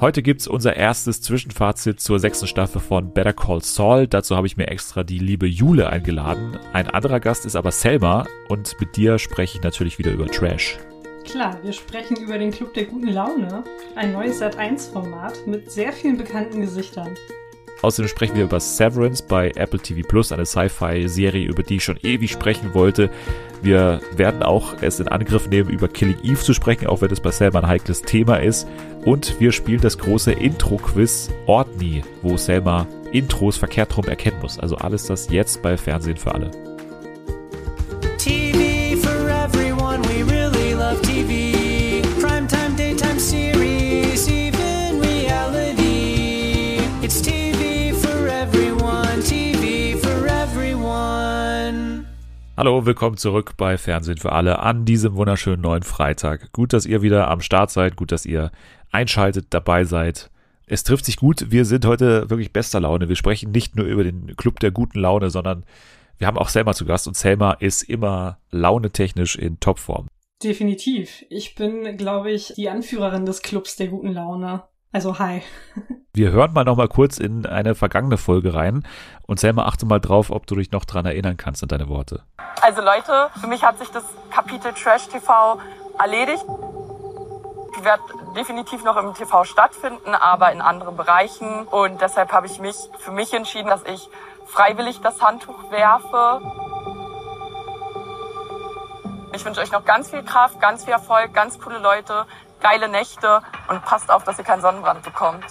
Heute gibt's unser erstes Zwischenfazit zur sechsten Staffel von Better Call Saul. Dazu habe ich mir extra die liebe Jule eingeladen. Ein anderer Gast ist aber Selma und mit dir spreche ich natürlich wieder über Trash. Klar, wir sprechen über den Club der guten Laune, ein neues Sat1-Format mit sehr vielen bekannten Gesichtern. Außerdem sprechen wir über Severance bei Apple TV Plus, eine Sci-Fi-Serie, über die ich schon ewig sprechen wollte. Wir werden auch es in Angriff nehmen, über Killing Eve zu sprechen, auch wenn es bei Selma ein heikles Thema ist. Und wir spielen das große Intro-Quiz Ordni, wo Selma Intros verkehrt rum erkennen muss. Also alles das jetzt bei Fernsehen für alle. Hallo, willkommen zurück bei Fernsehen für alle an diesem wunderschönen neuen Freitag. Gut, dass ihr wieder am Start seid, gut, dass ihr einschaltet, dabei seid. Es trifft sich gut, wir sind heute wirklich bester Laune. Wir sprechen nicht nur über den Club der guten Laune, sondern wir haben auch Selma zu Gast und Selma ist immer launetechnisch in Topform. Definitiv. Ich bin, glaube ich, die Anführerin des Clubs der guten Laune. Also hi. Wir hören mal noch mal kurz in eine vergangene Folge rein und Selma, achte mal drauf, ob du dich noch dran erinnern kannst an deine Worte. Also Leute, für mich hat sich das Kapitel Trash TV erledigt. Ich werde definitiv noch im TV stattfinden, aber in anderen Bereichen. Und deshalb habe ich mich für mich entschieden, dass ich freiwillig das Handtuch werfe. Ich wünsche euch noch ganz viel Kraft, ganz viel Erfolg, ganz coole Leute geile Nächte und passt auf, dass ihr keinen Sonnenbrand bekommt.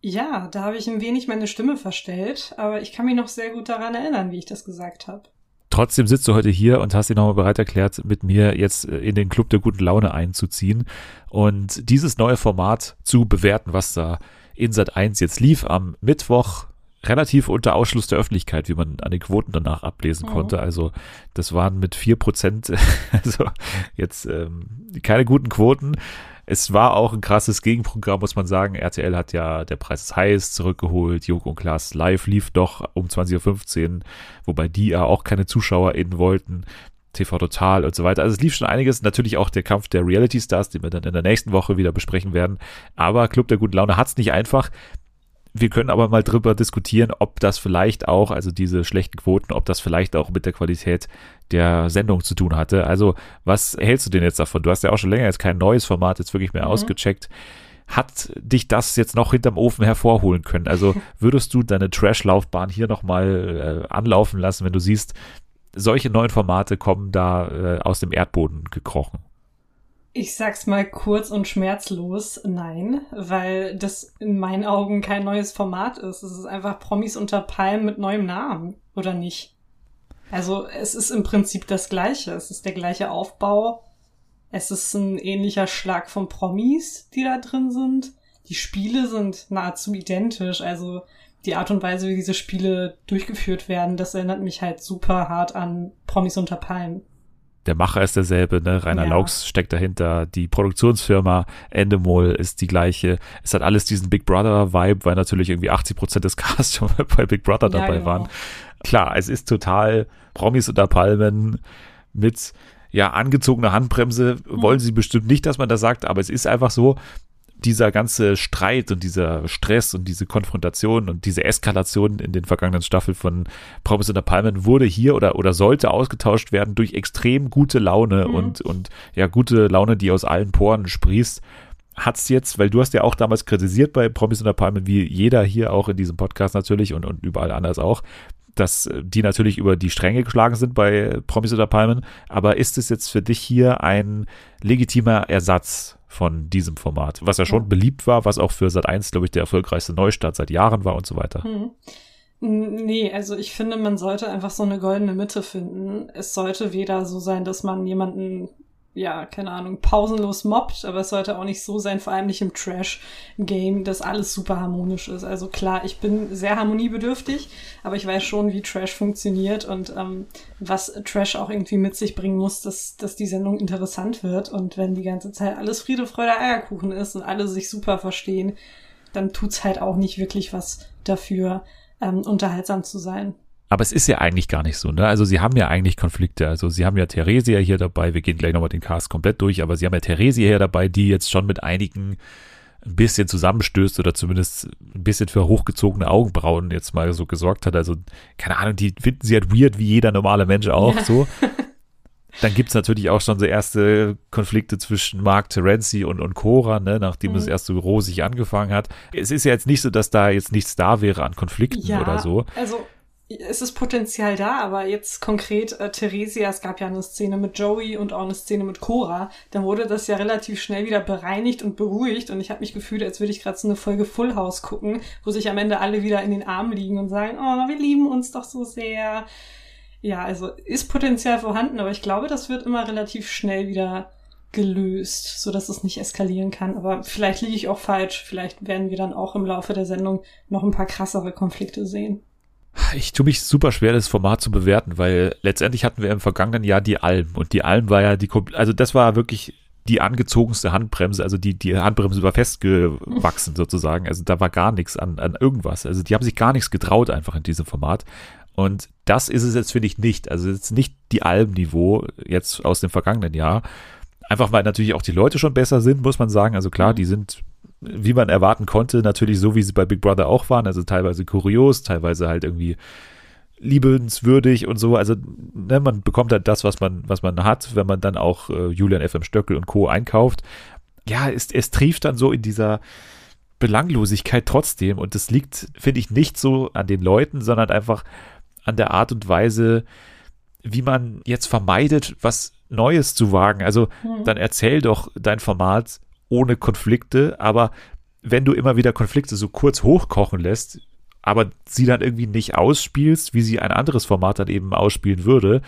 Ja, da habe ich ein wenig meine Stimme verstellt, aber ich kann mich noch sehr gut daran erinnern, wie ich das gesagt habe. Trotzdem sitzt du heute hier und hast dich nochmal bereit erklärt, mit mir jetzt in den Club der guten Laune einzuziehen und dieses neue Format zu bewerten, was da in Sat 1 jetzt lief am Mittwoch relativ unter Ausschluss der Öffentlichkeit, wie man an den Quoten danach ablesen mhm. konnte. Also das waren mit vier Prozent, also jetzt ähm, keine guten Quoten. Es war auch ein krasses Gegenprogramm, muss man sagen. RTL hat ja der Preis ist heiß zurückgeholt. Joko und Klaas live lief doch um 20.15 Uhr, wobei die ja auch keine ZuschauerInnen wollten. TV Total und so weiter. Also es lief schon einiges. Natürlich auch der Kampf der Reality Stars, den wir dann in der nächsten Woche wieder besprechen werden. Aber Club der guten Laune hat es nicht einfach. Wir können aber mal drüber diskutieren, ob das vielleicht auch, also diese schlechten Quoten, ob das vielleicht auch mit der Qualität der Sendung zu tun hatte. Also, was hältst du denn jetzt davon? Du hast ja auch schon länger jetzt kein neues Format jetzt wirklich mehr mhm. ausgecheckt. Hat dich das jetzt noch hinterm Ofen hervorholen können? Also, würdest du deine Trash-Laufbahn hier nochmal äh, anlaufen lassen, wenn du siehst, solche neuen Formate kommen da äh, aus dem Erdboden gekrochen? Ich sag's mal kurz und schmerzlos, nein, weil das in meinen Augen kein neues Format ist. Es ist einfach Promis unter Palmen mit neuem Namen, oder nicht? Also es ist im Prinzip das gleiche. Es ist der gleiche Aufbau. Es ist ein ähnlicher Schlag von Promis, die da drin sind. Die Spiele sind nahezu identisch. Also die Art und Weise, wie diese Spiele durchgeführt werden, das erinnert mich halt super hart an Promis unter Palmen der Macher ist derselbe, ne? Rainer ja. Laux steckt dahinter, die Produktionsfirma Endemol ist die gleiche. Es hat alles diesen Big Brother Vibe, weil natürlich irgendwie 80 Prozent des Casts schon bei Big Brother dabei ja, genau. waren. Klar, es ist total Promis unter Palmen mit ja, angezogene Handbremse hm. wollen sie bestimmt nicht, dass man das sagt, aber es ist einfach so, dieser ganze Streit und dieser Stress und diese Konfrontation und diese Eskalation in den vergangenen Staffeln von Promis unter Palmen wurde hier oder, oder sollte ausgetauscht werden durch extrem gute Laune mhm. und, und ja, gute Laune, die aus allen Poren sprießt. Hat's jetzt, weil du hast ja auch damals kritisiert bei Promis unter Palmen, wie jeder hier auch in diesem Podcast natürlich und, und überall anders auch, dass die natürlich über die Stränge geschlagen sind bei Promis unter Palmen. Aber ist es jetzt für dich hier ein legitimer Ersatz von diesem Format, was ja schon ja. beliebt war, was auch für Sat1, glaube ich, der erfolgreichste Neustart seit Jahren war und so weiter. Hm. Nee, also ich finde, man sollte einfach so eine goldene Mitte finden. Es sollte weder so sein, dass man jemanden ja, keine Ahnung, pausenlos mobbt, aber es sollte auch nicht so sein, vor allem nicht im Trash-Game, dass alles super harmonisch ist. Also klar, ich bin sehr harmoniebedürftig, aber ich weiß schon, wie Trash funktioniert und ähm, was Trash auch irgendwie mit sich bringen muss, dass, dass die Sendung interessant wird. Und wenn die ganze Zeit alles Friede, Freude, Eierkuchen ist und alle sich super verstehen, dann tut's halt auch nicht wirklich was dafür, ähm, unterhaltsam zu sein. Aber es ist ja eigentlich gar nicht so, ne? Also sie haben ja eigentlich Konflikte. Also sie haben ja Theresia hier dabei. Wir gehen gleich nochmal den Cast komplett durch, aber sie haben ja Theresia hier dabei, die jetzt schon mit einigen ein bisschen zusammenstößt oder zumindest ein bisschen für hochgezogene Augenbrauen jetzt mal so gesorgt hat. Also, keine Ahnung, die finden sie halt weird, wie jeder normale Mensch auch ja. so. Dann gibt's natürlich auch schon so erste Konflikte zwischen Mark Terenzi und, und Cora, ne, nachdem mhm. es erst so rosig angefangen hat. Es ist ja jetzt nicht so, dass da jetzt nichts da wäre an Konflikten ja, oder so. Also es ist Potenzial da, aber jetzt konkret äh, Theresia, es gab ja eine Szene mit Joey und auch eine Szene mit Cora, dann wurde das ja relativ schnell wieder bereinigt und beruhigt und ich habe mich gefühlt, als würde ich gerade so eine Folge Full House gucken, wo sich am Ende alle wieder in den Armen liegen und sagen, oh, wir lieben uns doch so sehr. Ja, also ist Potenzial vorhanden, aber ich glaube, das wird immer relativ schnell wieder gelöst, so dass es nicht eskalieren kann. Aber vielleicht liege ich auch falsch. Vielleicht werden wir dann auch im Laufe der Sendung noch ein paar krassere Konflikte sehen. Ich tue mich super schwer, das Format zu bewerten, weil letztendlich hatten wir im vergangenen Jahr die Alm. Und die Alm war ja die, also das war wirklich die angezogenste Handbremse, also die, die Handbremse war festgewachsen sozusagen, also da war gar nichts an, an irgendwas, also die haben sich gar nichts getraut einfach in diesem Format. Und das ist es jetzt, finde ich, nicht, also jetzt nicht die Alm-Niveau jetzt aus dem vergangenen Jahr, einfach weil natürlich auch die Leute schon besser sind, muss man sagen, also klar, die sind wie man erwarten konnte, natürlich so, wie sie bei Big Brother auch waren, also teilweise kurios, teilweise halt irgendwie liebenswürdig und so. Also ne, man bekommt halt das, was man, was man hat, wenn man dann auch äh, Julian FM Stöckel und Co. einkauft. Ja, es, es trieft dann so in dieser Belanglosigkeit trotzdem. Und das liegt, finde ich, nicht so an den Leuten, sondern einfach an der Art und Weise, wie man jetzt vermeidet, was Neues zu wagen. Also mhm. dann erzähl doch dein Format ohne Konflikte, aber wenn du immer wieder Konflikte so kurz hochkochen lässt, aber sie dann irgendwie nicht ausspielst, wie sie ein anderes Format dann eben ausspielen würde,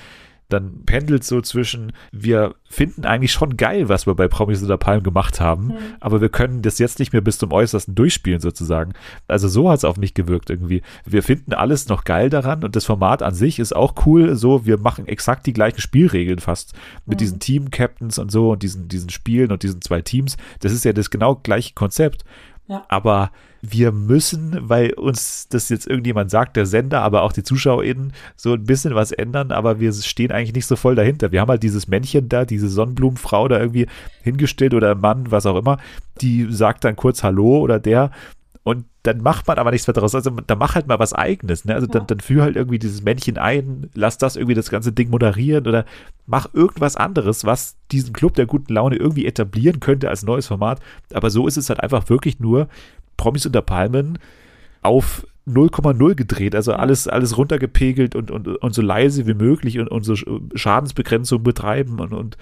dann pendelt so zwischen, wir finden eigentlich schon geil, was wir bei Promis oder Palm gemacht haben, mhm. aber wir können das jetzt nicht mehr bis zum Äußersten durchspielen sozusagen. Also so hat es auf mich gewirkt irgendwie. Wir finden alles noch geil daran und das Format an sich ist auch cool. So, wir machen exakt die gleichen Spielregeln fast mit mhm. diesen Team-Captains und so und diesen, diesen Spielen und diesen zwei Teams. Das ist ja das genau gleiche Konzept. Ja. Aber wir müssen, weil uns das jetzt irgendjemand sagt, der Sender, aber auch die ZuschauerInnen, so ein bisschen was ändern, aber wir stehen eigentlich nicht so voll dahinter. Wir haben halt dieses Männchen da, diese Sonnenblumenfrau da irgendwie hingestellt oder Mann, was auch immer, die sagt dann kurz Hallo oder der und dann macht man aber nichts mehr daraus. Also dann mach halt mal was eigenes. Ne? Also dann, dann führ halt irgendwie dieses Männchen ein, lass das irgendwie das ganze Ding moderieren oder mach irgendwas anderes, was diesen Club der guten Laune irgendwie etablieren könnte als neues Format. Aber so ist es halt einfach wirklich nur Promis unter Palmen auf 0,0 gedreht, also alles, alles runtergepegelt und, und, und so leise wie möglich und, und so Schadensbegrenzung betreiben und, und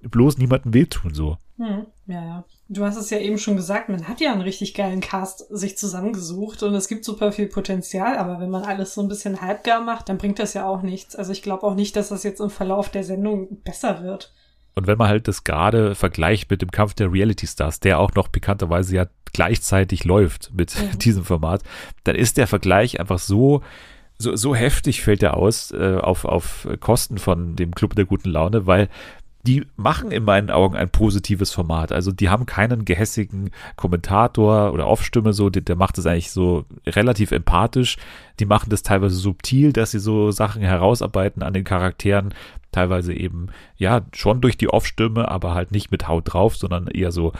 bloß niemandem wehtun, so. Hm, ja, ja. Du hast es ja eben schon gesagt, man hat ja einen richtig geilen Cast sich zusammengesucht und es gibt super viel Potenzial, aber wenn man alles so ein bisschen halbgar macht, dann bringt das ja auch nichts. Also ich glaube auch nicht, dass das jetzt im Verlauf der Sendung besser wird. Und wenn man halt das gerade vergleicht mit dem Kampf der Reality Stars, der auch noch bekannterweise ja gleichzeitig läuft mit mhm. diesem Format, dann ist der Vergleich einfach so, so, so heftig fällt er aus äh, auf, auf Kosten von dem Club der guten Laune, weil die machen in meinen Augen ein positives Format. Also die haben keinen gehässigen Kommentator oder Off-Stimme so, der, der macht es eigentlich so relativ empathisch. Die machen das teilweise subtil, dass sie so Sachen herausarbeiten an den Charakteren. Teilweise eben, ja, schon durch die Off-Stimme, aber halt nicht mit Haut drauf, sondern eher so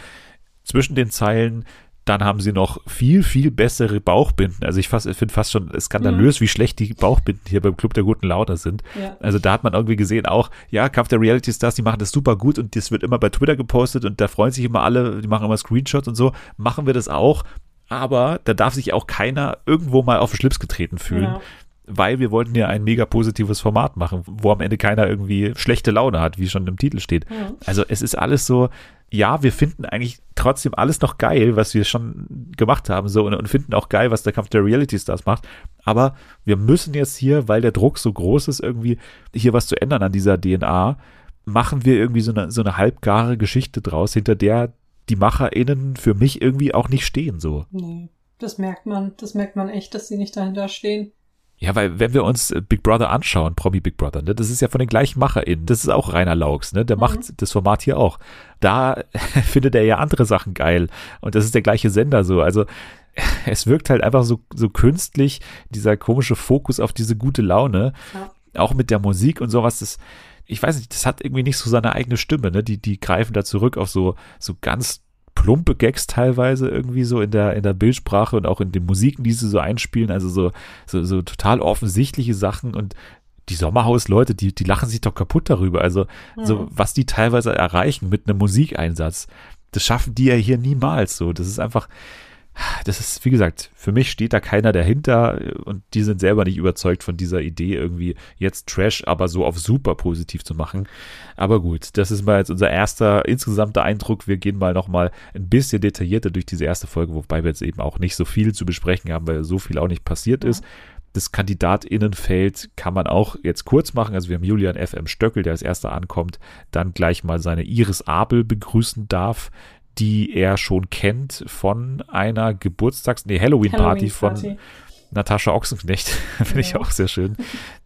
zwischen den Zeilen dann haben sie noch viel, viel bessere Bauchbinden. Also ich finde fast schon skandalös, mhm. wie schlecht die Bauchbinden hier beim Club der guten Laune sind. Ja. Also da hat man irgendwie gesehen auch, ja, Kampf der Reality Stars, die machen das super gut und das wird immer bei Twitter gepostet und da freuen sich immer alle, die machen immer Screenshots und so. Machen wir das auch. Aber da darf sich auch keiner irgendwo mal auf den Schlips getreten fühlen. Ja weil wir wollten ja ein mega positives Format machen, wo am Ende keiner irgendwie schlechte Laune hat, wie schon im Titel steht. Mhm. Also es ist alles so, ja, wir finden eigentlich trotzdem alles noch geil, was wir schon gemacht haben, so und, und, finden auch geil, was der Kampf der Reality Stars macht. Aber wir müssen jetzt hier, weil der Druck so groß ist, irgendwie hier was zu ändern an dieser DNA, machen wir irgendwie so eine, so eine halbgare Geschichte draus, hinter der die MacherInnen für mich irgendwie auch nicht stehen, so. Nee, das merkt man, das merkt man echt, dass sie nicht dahinter stehen. Ja, weil wenn wir uns Big Brother anschauen, Promi Big Brother, ne, das ist ja von den gleichen MacherInnen. Das ist auch Rainer Laux, ne? Der mhm. macht das Format hier auch. Da findet er ja andere Sachen geil. Und das ist der gleiche Sender so. Also es wirkt halt einfach so, so künstlich, dieser komische Fokus auf diese gute Laune. Ja. Auch mit der Musik und sowas, das, ich weiß nicht, das hat irgendwie nicht so seine eigene Stimme, ne? Die, die greifen da zurück auf so, so ganz plumpe Gags teilweise irgendwie so in der, in der Bildsprache und auch in den Musiken, die sie so einspielen, also so, so, so total offensichtliche Sachen und die Sommerhaus-Leute, die, die lachen sich doch kaputt darüber. Also, mhm. so, was die teilweise erreichen mit einem Musikeinsatz, das schaffen die ja hier niemals so. Das ist einfach, das ist, wie gesagt, für mich steht da keiner dahinter und die sind selber nicht überzeugt von dieser Idee, irgendwie jetzt Trash, aber so auf super positiv zu machen. Aber gut, das ist mal jetzt unser erster insgesamter Eindruck. Wir gehen mal nochmal ein bisschen detaillierter durch diese erste Folge, wobei wir jetzt eben auch nicht so viel zu besprechen haben, weil so viel auch nicht passiert ist. Das Kandidatinnenfeld kann man auch jetzt kurz machen. Also wir haben Julian FM Stöckel, der als erster ankommt, dann gleich mal seine Iris Abel begrüßen darf, die er schon kennt von einer Geburtstags-, nee, Halloween-Party Halloween von Natascha Ochsenknecht. Finde ja. ich auch sehr schön.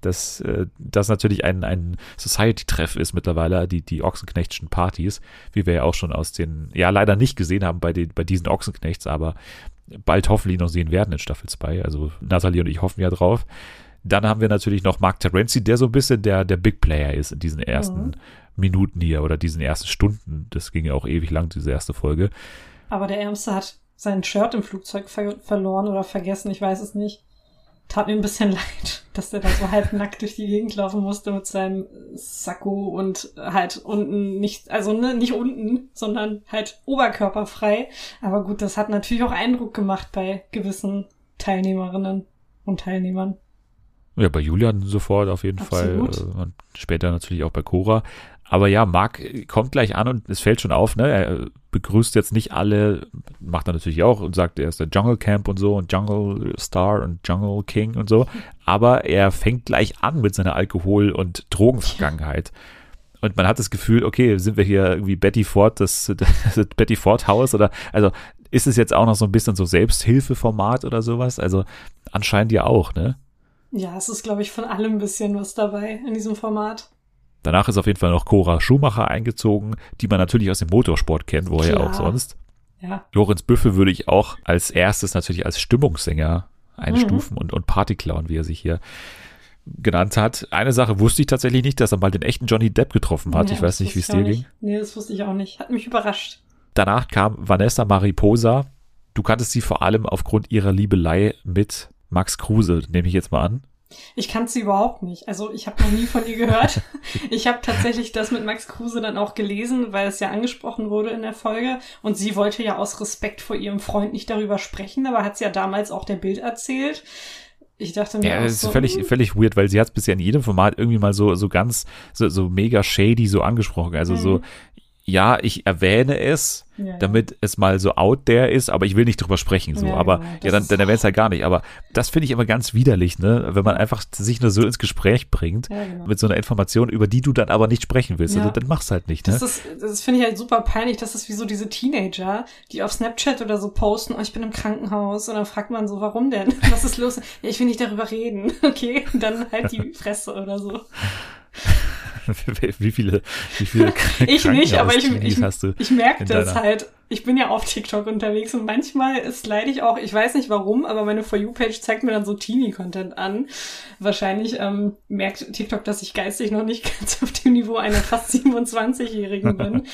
Dass äh, das natürlich ein, ein Society-Treff ist mittlerweile, die, die Ochsenknechtschen Partys, wie wir ja auch schon aus den, ja, leider nicht gesehen haben bei, den, bei diesen Ochsenknechts, aber bald hoffentlich noch sehen werden in Staffel 2. Also Nathalie und ich hoffen ja drauf. Dann haben wir natürlich noch Mark Terenzi, der so ein bisschen der, der Big Player ist in diesen ersten mhm. Minuten hier oder diesen ersten Stunden. Das ging ja auch ewig lang, diese erste Folge. Aber der Ärmste hat sein Shirt im Flugzeug ver verloren oder vergessen, ich weiß es nicht. Tat mir ein bisschen leid, dass der da so halb nackt durch die Gegend laufen musste mit seinem Sakko und halt unten nicht, also ne, nicht unten, sondern halt oberkörperfrei. Aber gut, das hat natürlich auch Eindruck gemacht bei gewissen Teilnehmerinnen und Teilnehmern. Ja, bei Julian sofort auf jeden Absolut. Fall äh, und später natürlich auch bei Cora. Aber ja, Marc kommt gleich an und es fällt schon auf, ne? Er begrüßt jetzt nicht alle, macht er natürlich auch und sagt, er ist der Jungle Camp und so und Jungle Star und Jungle King und so. Aber er fängt gleich an mit seiner Alkohol- und Drogenvergangenheit. Und man hat das Gefühl, okay, sind wir hier irgendwie Betty Ford, das, das Betty Ford Haus oder, also ist es jetzt auch noch so ein bisschen so Selbsthilfeformat oder sowas? Also anscheinend ja auch, ne? Ja, es ist, glaube ich, von allem ein bisschen was dabei in diesem Format. Danach ist auf jeden Fall noch Cora Schumacher eingezogen, die man natürlich aus dem Motorsport kennt, woher Klar. auch sonst. Ja. Lorenz Büffel würde ich auch als erstes natürlich als Stimmungssänger einstufen mhm. und, und Partyclown, wie er sich hier genannt hat. Eine Sache wusste ich tatsächlich nicht, dass er mal den echten Johnny Depp getroffen hat. Ja, ich weiß nicht, wie es dir ging. Nee, das wusste ich auch nicht. Hat mich überrascht. Danach kam Vanessa Mariposa. Du kanntest sie vor allem aufgrund ihrer Liebelei mit Max Kruse, nehme ich jetzt mal an. Ich kannte sie überhaupt nicht. Also ich habe noch nie von ihr gehört. ich habe tatsächlich das mit Max Kruse dann auch gelesen, weil es ja angesprochen wurde in der Folge. Und sie wollte ja aus Respekt vor ihrem Freund nicht darüber sprechen, aber hat es ja damals auch der Bild erzählt. Ich dachte mir. Ja, das ist so, völlig, hm. völlig weird, weil sie hat es bisher in jedem Format irgendwie mal so, so ganz, so, so mega shady so angesprochen. Also mhm. so, ja, ich erwähne es, ja, damit es mal so out there ist, aber ich will nicht drüber sprechen, so. Ja, aber genau. ja, dann, dann erwähnt es halt gar nicht. Aber das finde ich immer ganz widerlich, ne? Wenn man einfach sich nur so ins Gespräch bringt, genau. mit so einer Information, über die du dann aber nicht sprechen willst. Also, dann mach's halt nicht, ne? Das ist, das finde ich halt super peinlich. Das ist wie so diese Teenager, die auf Snapchat oder so posten, oh, ich bin im Krankenhaus. Und dann fragt man so, warum denn? Was ist los? ja, ich will nicht darüber reden. Okay, dann halt die Fresse oder so. wie viele, wie viele Ich nicht, aber ich, ich, ich merke das halt ich bin ja auf TikTok unterwegs und manchmal ist leide ich auch, ich weiß nicht warum, aber meine For You-Page zeigt mir dann so Teenie-Content an. Wahrscheinlich ähm, merkt TikTok, dass ich geistig noch nicht ganz auf dem Niveau einer fast 27-Jährigen bin.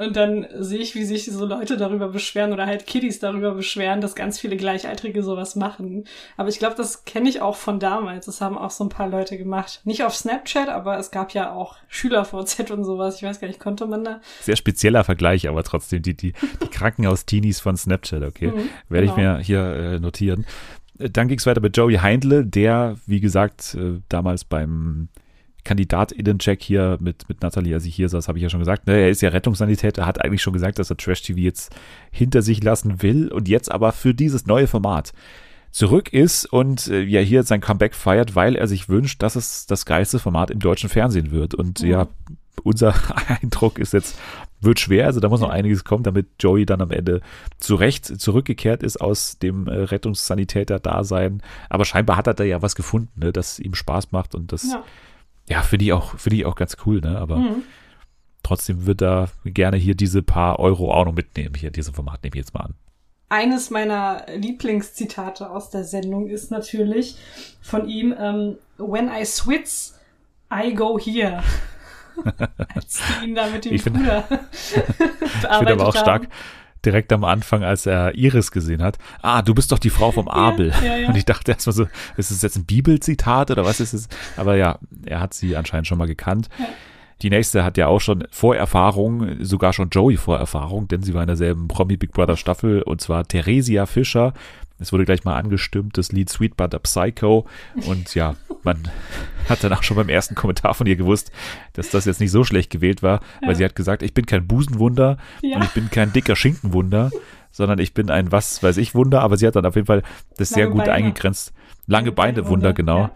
Und dann sehe ich, wie sich so Leute darüber beschweren oder halt Kiddies darüber beschweren, dass ganz viele Gleichaltrige sowas machen. Aber ich glaube, das kenne ich auch von damals. Das haben auch so ein paar Leute gemacht. Nicht auf Snapchat, aber es gab ja auch Schüler-VZ und sowas. Ich weiß gar nicht, konnte man da. Sehr spezieller Vergleich, aber trotzdem die, die, die Krankenhaus-Teenies von Snapchat, okay? Mhm, Werde genau. ich mir hier äh, notieren. Dann ging es weiter mit Joey Heindle, der, wie gesagt, äh, damals beim Kandidatinnen-Check hier mit, mit Nathalie, als ich hier saß, habe ich ja schon gesagt, ne, er ist ja Rettungssanitäter, hat eigentlich schon gesagt, dass er Trash-TV jetzt hinter sich lassen will und jetzt aber für dieses neue Format zurück ist und äh, ja hier sein Comeback feiert, weil er sich wünscht, dass es das geilste Format im deutschen Fernsehen wird. Und mhm. ja, unser Eindruck ist jetzt wird schwer, also da muss noch einiges kommen, damit Joey dann am Ende zurecht zurückgekehrt ist aus dem äh, Rettungssanitäter-Dasein. Aber scheinbar hat er da ja was gefunden, ne, das ihm Spaß macht und das, ja, ja finde ich auch, finde ich auch ganz cool, ne? Aber mhm. trotzdem wird er gerne hier diese paar Euro auch noch mitnehmen. Hier, dieses Format nehme ich jetzt mal an. Eines meiner Lieblingszitate aus der Sendung ist natürlich von ihm, ähm, When I switch, I go here. Als die ihn da mit dem ich find, Bruder Ich finde aber auch haben. stark, direkt am Anfang, als er Iris gesehen hat, ah, du bist doch die Frau vom Abel. Ja, ja, ja. Und ich dachte erstmal so, ist es jetzt ein Bibelzitat oder was ist es? Aber ja, er hat sie anscheinend schon mal gekannt. Die nächste hat ja auch schon Vorerfahrung, sogar schon Joey Vorerfahrung, denn sie war in derselben Promi Big Brother Staffel und zwar Theresia Fischer. Es wurde gleich mal angestimmt, das Lied Sweet Butter Psycho. Und ja, man hat dann auch schon beim ersten Kommentar von ihr gewusst, dass das jetzt nicht so schlecht gewählt war, weil ja. sie hat gesagt, ich bin kein Busenwunder ja. und ich bin kein dicker Schinkenwunder, sondern ich bin ein was weiß ich Wunder, aber sie hat dann auf jeden Fall das Lange sehr gut Beine. eingegrenzt. Lange, Lange Beine Wunder, genau. Ja.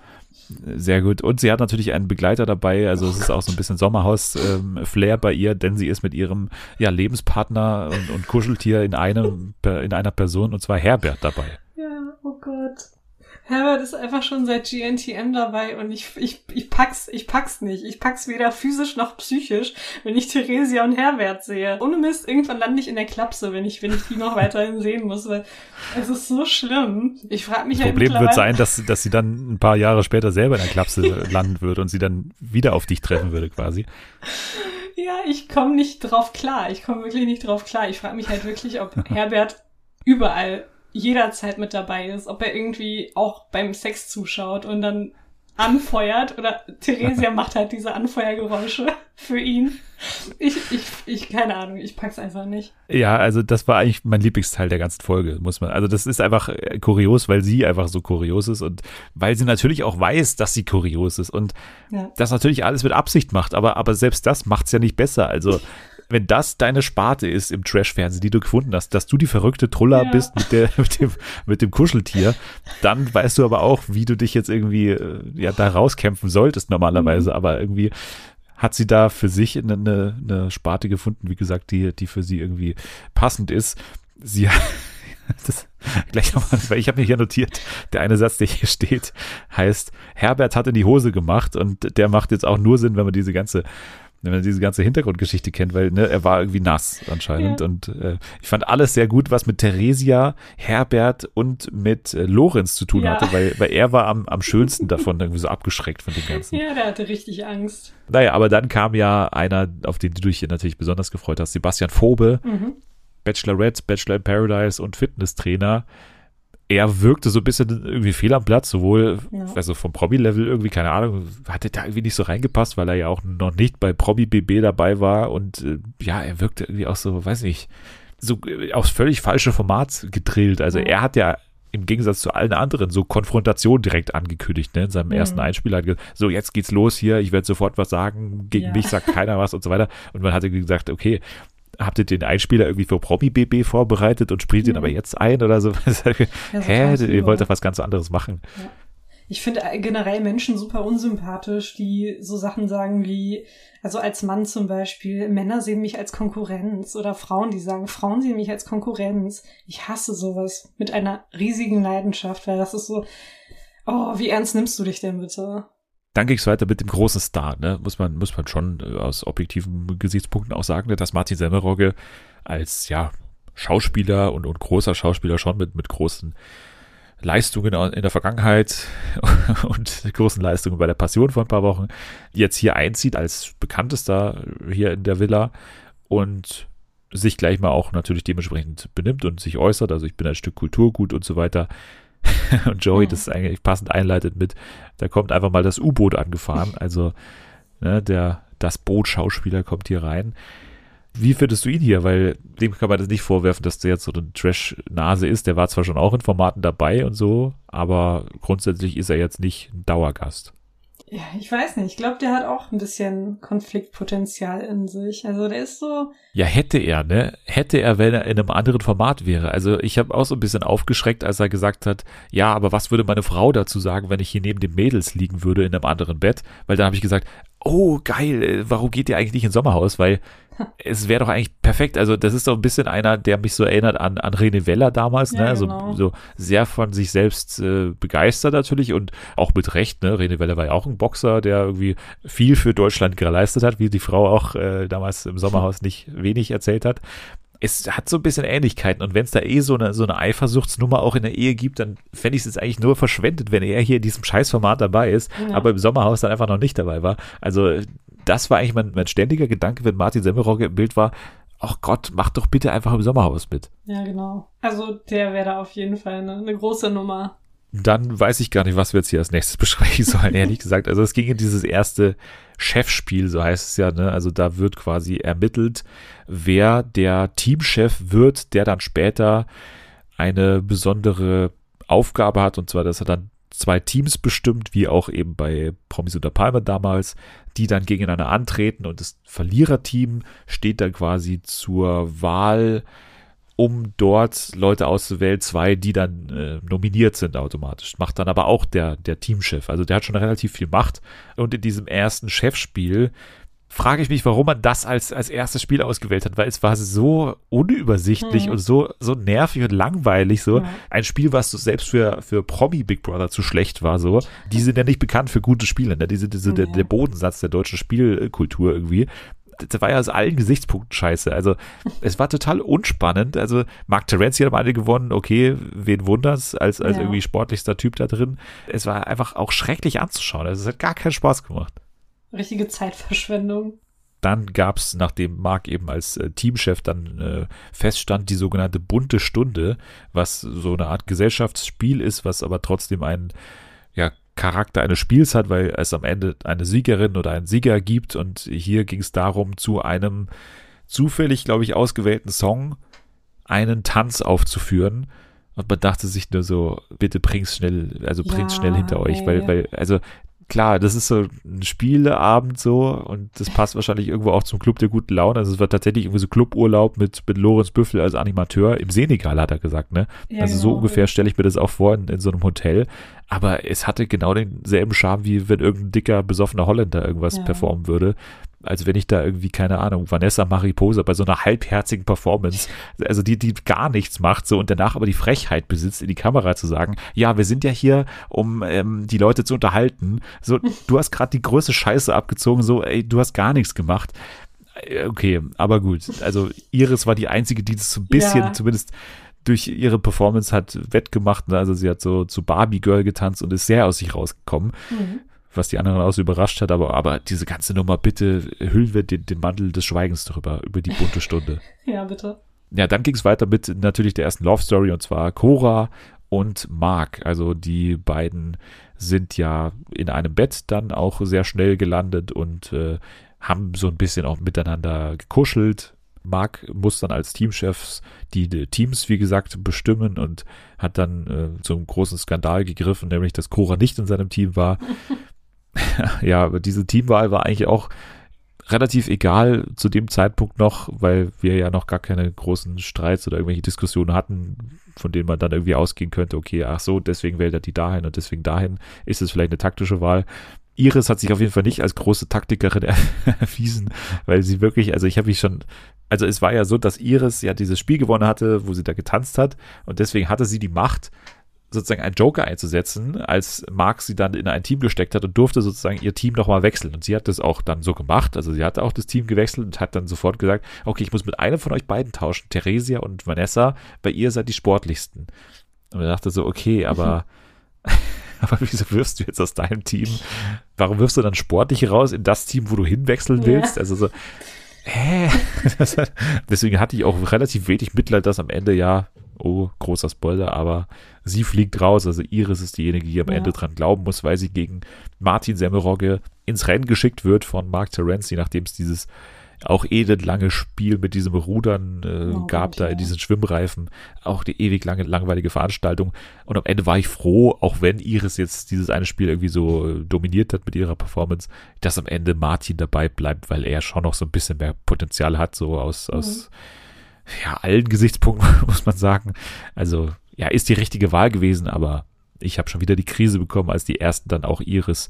Sehr gut. Und sie hat natürlich einen Begleiter dabei. Also es ist auch so ein bisschen Sommerhaus-Flair ähm, bei ihr, denn sie ist mit ihrem ja, Lebenspartner und, und Kuscheltier in einem in einer Person und zwar Herbert dabei. Herbert ist einfach schon seit GNTM dabei und ich, ich, ich pack's, ich pack's nicht. Ich pack's weder physisch noch psychisch, wenn ich Theresia und Herbert sehe. Ohne Mist, irgendwann lande ich in der Klapse, wenn ich, wenn ich die noch weiterhin sehen muss, weil es ist so schlimm. Ich frage mich Das halt Problem wird sein, dass, dass sie dann ein paar Jahre später selber in der Klapse landen würde und sie dann wieder auf dich treffen würde, quasi. Ja, ich komme nicht drauf klar. Ich komme wirklich nicht drauf klar. Ich frage mich halt wirklich, ob Herbert überall jederzeit mit dabei ist, ob er irgendwie auch beim Sex zuschaut und dann anfeuert oder Theresia macht halt diese Anfeuergeräusche für ihn. Ich, ich, ich, keine Ahnung, ich pack's einfach nicht. Ja, also das war eigentlich mein Lieblingsteil der ganzen Folge, muss man. Also das ist einfach äh, kurios, weil sie einfach so kurios ist und weil sie natürlich auch weiß, dass sie kurios ist und ja. das natürlich alles mit Absicht macht, aber, aber selbst das macht's ja nicht besser. Also wenn das deine Sparte ist im Trash-Fernsehen, die du gefunden hast, dass du die verrückte Truller ja. bist mit, der, mit, dem, mit dem Kuscheltier, dann weißt du aber auch, wie du dich jetzt irgendwie äh, ja, da rauskämpfen solltest normalerweise. Mhm. Aber irgendwie hat sie da für sich eine, eine, eine Sparte gefunden, wie gesagt, die, die für sie irgendwie passend ist. Sie das gleich nochmal, weil ich habe mir hier notiert, der eine Satz, der hier steht, heißt, Herbert hat in die Hose gemacht und der macht jetzt auch nur Sinn, wenn man diese ganze wenn man diese ganze Hintergrundgeschichte kennt, weil ne, er war irgendwie nass anscheinend. Ja. Und äh, ich fand alles sehr gut, was mit Theresia, Herbert und mit äh, Lorenz zu tun ja. hatte, weil, weil er war am, am schönsten davon irgendwie so abgeschreckt von dem Ganzen. Ja, der hatte richtig Angst. Naja, aber dann kam ja einer, auf den du dich natürlich besonders gefreut hast, Sebastian Fobe, mhm. Bachelorette, Bachelor in Paradise und Fitnesstrainer er wirkte so ein bisschen irgendwie fehl am Platz, sowohl ja. also vom Promi-Level irgendwie, keine Ahnung, hatte da irgendwie nicht so reingepasst, weil er ja auch noch nicht bei Promi BB dabei war und äh, ja, er wirkte irgendwie auch so, weiß nicht, so äh, aufs völlig falsche Format gedrillt. Also ja. er hat ja im Gegensatz zu allen anderen so Konfrontation direkt angekündigt, ne, in seinem mhm. ersten Einspieler hat gesagt, so jetzt geht's los hier, ich werde sofort was sagen, gegen ja. mich sagt keiner was und so weiter. Und man hatte gesagt, okay, habt ihr den Einspieler irgendwie für Promi BB vorbereitet und spielt ihn aber mhm. jetzt ein oder so? ja, Hä, ihr wollt doch was ganz anderes machen. Ja. Ich finde generell Menschen super unsympathisch, die so Sachen sagen wie, also als Mann zum Beispiel, Männer sehen mich als Konkurrenz oder Frauen, die sagen, Frauen sehen mich als Konkurrenz. Ich hasse sowas mit einer riesigen Leidenschaft, weil das ist so, oh, wie ernst nimmst du dich denn bitte? Dann ging es weiter mit dem großen Star, ne? Muss man, muss man schon äh, aus objektiven Gesichtspunkten auch sagen, ne? dass Martin Semmerogge als ja Schauspieler und, und großer Schauspieler schon mit, mit großen Leistungen in der Vergangenheit und großen Leistungen bei der Passion vor ein paar Wochen jetzt hier einzieht als bekanntester hier in der Villa und sich gleich mal auch natürlich dementsprechend benimmt und sich äußert. Also ich bin ein Stück Kulturgut und so weiter. und Joey mhm. das eigentlich passend einleitet mit, da kommt einfach mal das U-Boot angefahren. Also ne, der, das Boot-Schauspieler kommt hier rein. Wie findest du ihn hier? Weil dem kann man das nicht vorwerfen, dass der jetzt so eine Trash-Nase ist. Der war zwar schon auch in Formaten dabei und so, aber grundsätzlich ist er jetzt nicht ein Dauergast. Ja, ich weiß nicht. Ich glaube, der hat auch ein bisschen Konfliktpotenzial in sich. Also der ist so. Ja, hätte er, ne? Hätte er, wenn er in einem anderen Format wäre. Also ich habe auch so ein bisschen aufgeschreckt, als er gesagt hat, ja, aber was würde meine Frau dazu sagen, wenn ich hier neben den Mädels liegen würde in einem anderen Bett? Weil dann habe ich gesagt, oh geil, äh, warum geht ihr eigentlich nicht ins Sommerhaus? Weil es wäre doch eigentlich perfekt. Also, das ist doch ein bisschen einer, der mich so erinnert an, an René Weller damals, ja, ne? Genau. So, so sehr von sich selbst äh, begeistert natürlich und auch mit Recht, ne? René Weller war ja auch ein Boxer, der irgendwie viel für Deutschland geleistet hat, wie die Frau auch äh, damals im Sommerhaus nicht wenig erzählt hat es hat so ein bisschen Ähnlichkeiten. Und wenn es da eh so eine, so eine Eifersuchtsnummer auch in der Ehe gibt, dann fände ich es jetzt eigentlich nur verschwendet, wenn er hier in diesem Scheißformat dabei ist, ja. aber im Sommerhaus dann einfach noch nicht dabei war. Also, das war eigentlich mein, mein ständiger Gedanke, wenn Martin Semmelrogge im Bild war. Ach Gott, mach doch bitte einfach im Sommerhaus mit. Ja, genau. Also, der wäre da auf jeden Fall eine, eine große Nummer dann weiß ich gar nicht, was wir jetzt hier als nächstes besprechen sollen, ehrlich gesagt. Also es ging in dieses erste Chefspiel, so heißt es ja, ne? Also da wird quasi ermittelt, wer der Teamchef wird, der dann später eine besondere Aufgabe hat, und zwar, dass er dann zwei Teams bestimmt, wie auch eben bei Promis unter Palme damals, die dann gegeneinander antreten und das Verliererteam steht dann quasi zur Wahl um dort Leute auszuwählen, zwei, die dann äh, nominiert sind automatisch. Macht dann aber auch der, der Teamchef. Also der hat schon relativ viel Macht. Und in diesem ersten Chefspiel frage ich mich, warum man das als, als erstes Spiel ausgewählt hat, weil es war so unübersichtlich mhm. und so, so nervig und langweilig, so. Ja. Ein Spiel, was so selbst für, für Promi Big Brother zu schlecht war, so. Die sind ja nicht bekannt für gute Spiele, ne? Die sind, diese, ja. der, der Bodensatz der deutschen Spielkultur irgendwie das war ja aus allen Gesichtspunkten scheiße. Also es war total unspannend. Also Mark Terenzi hat am Ende gewonnen, okay, wen wunders, als, als ja. irgendwie sportlichster Typ da drin. Es war einfach auch schrecklich anzuschauen. Also es hat gar keinen Spaß gemacht. Richtige Zeitverschwendung. Dann gab es, nachdem Mark eben als äh, Teamchef dann äh, feststand, die sogenannte bunte Stunde, was so eine Art Gesellschaftsspiel ist, was aber trotzdem einen ja, Charakter eines Spiels hat, weil es am Ende eine Siegerin oder einen Sieger gibt und hier ging es darum, zu einem zufällig, glaube ich, ausgewählten Song einen Tanz aufzuführen. Und man dachte sich nur so, bitte bring's schnell, also bring's ja, schnell hinter euch, weil, weil, also klar, das ist so ein Spieleabend so und das passt wahrscheinlich irgendwo auch zum Club der guten Laune. Also es war tatsächlich irgendwie so Cluburlaub mit, mit Lorenz Büffel als Animateur im Senegal, hat er gesagt, ne? Ja, also so genau. ungefähr stelle ich mir das auch vor in, in so einem Hotel. Aber es hatte genau denselben Charme, wie wenn irgendein dicker, besoffener Holländer irgendwas ja. performen würde als wenn ich da irgendwie, keine Ahnung, Vanessa Mariposa bei so einer halbherzigen Performance, also die, die gar nichts macht, so und danach aber die Frechheit besitzt, in die Kamera zu sagen, ja, wir sind ja hier, um ähm, die Leute zu unterhalten. So, du hast gerade die größte Scheiße abgezogen, so, ey, du hast gar nichts gemacht. Äh, okay, aber gut. Also Iris war die einzige, die das so ein bisschen ja. zumindest durch ihre Performance hat wettgemacht. Ne? Also sie hat so zu Barbie Girl getanzt und ist sehr aus sich rausgekommen. Mhm was die anderen auch so überrascht hat, aber, aber diese ganze Nummer, bitte hüllen wir den, den Mantel des Schweigens darüber, über die bunte Stunde. ja, bitte. Ja, dann ging es weiter mit natürlich der ersten Love Story und zwar Cora und Mark. Also die beiden sind ja in einem Bett dann auch sehr schnell gelandet und äh, haben so ein bisschen auch miteinander gekuschelt. Mark muss dann als Teamchef die, die, Teams, wie gesagt, bestimmen und hat dann äh, zum großen Skandal gegriffen, nämlich dass Cora nicht in seinem Team war. ja, diese Teamwahl war eigentlich auch relativ egal zu dem Zeitpunkt noch, weil wir ja noch gar keine großen Streits oder irgendwelche Diskussionen hatten, von denen man dann irgendwie ausgehen könnte, okay, ach so, deswegen wählt er die dahin und deswegen dahin. Ist es vielleicht eine taktische Wahl? Iris hat sich auf jeden Fall nicht als große Taktikerin erwiesen, weil sie wirklich, also ich habe mich schon, also es war ja so, dass Iris ja dieses Spiel gewonnen hatte, wo sie da getanzt hat und deswegen hatte sie die Macht, sozusagen einen Joker einzusetzen, als Mark sie dann in ein Team gesteckt hat und durfte sozusagen ihr Team nochmal wechseln. Und sie hat das auch dann so gemacht. Also sie hat auch das Team gewechselt und hat dann sofort gesagt, okay, ich muss mit einem von euch beiden tauschen, Theresia und Vanessa, weil ihr seid die sportlichsten. Und er dachte so, okay, aber, aber wieso wirfst du jetzt aus deinem Team? Warum wirfst du dann sportlich raus in das Team, wo du hinwechseln willst? Ja. Also so, hä? Deswegen hatte ich auch relativ wenig Mitleid, dass am Ende ja oh, großer Spoiler, aber sie fliegt raus. Also Iris ist diejenige, die am ja. Ende dran glauben muss, weil sie gegen Martin Semmelrogge ins Rennen geschickt wird von Mark Terenzi, nachdem es dieses auch elendlange Spiel mit diesem Rudern äh, oh, gab, da in diesen Schwimmreifen. Auch die ewig lange, langweilige Veranstaltung. Und am Ende war ich froh, auch wenn Iris jetzt dieses eine Spiel irgendwie so dominiert hat mit ihrer Performance, dass am Ende Martin dabei bleibt, weil er schon noch so ein bisschen mehr Potenzial hat, so aus, mhm. aus ja, allen Gesichtspunkten, muss man sagen. Also, ja, ist die richtige Wahl gewesen, aber ich habe schon wieder die Krise bekommen, als die ersten dann auch Iris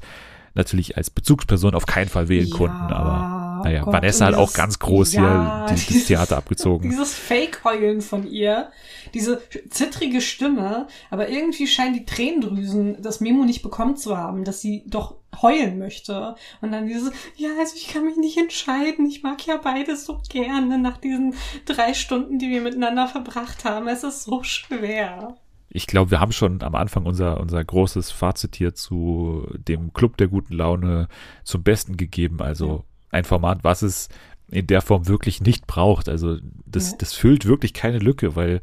natürlich als Bezugsperson auf keinen Fall wählen ja. konnten, aber naja, Gott, Vanessa hat auch dieses- ganz groß ja, hier die, das Theater abgezogen. Dieses Fake-Heulen von ihr, diese zittrige Stimme, aber irgendwie scheinen die Tränendrüsen das Memo nicht bekommen zu haben, dass sie doch heulen möchte. Und dann dieses, ja, also ich kann mich nicht entscheiden, ich mag ja beides so gerne nach diesen drei Stunden, die wir miteinander verbracht haben. Es ist so schwer. Ich glaube, wir haben schon am Anfang unser, unser großes Fazit hier zu dem Club der guten Laune zum Besten gegeben. Also ein Format, was es in der Form wirklich nicht braucht. Also das, Ja. das füllt wirklich keine Lücke, weil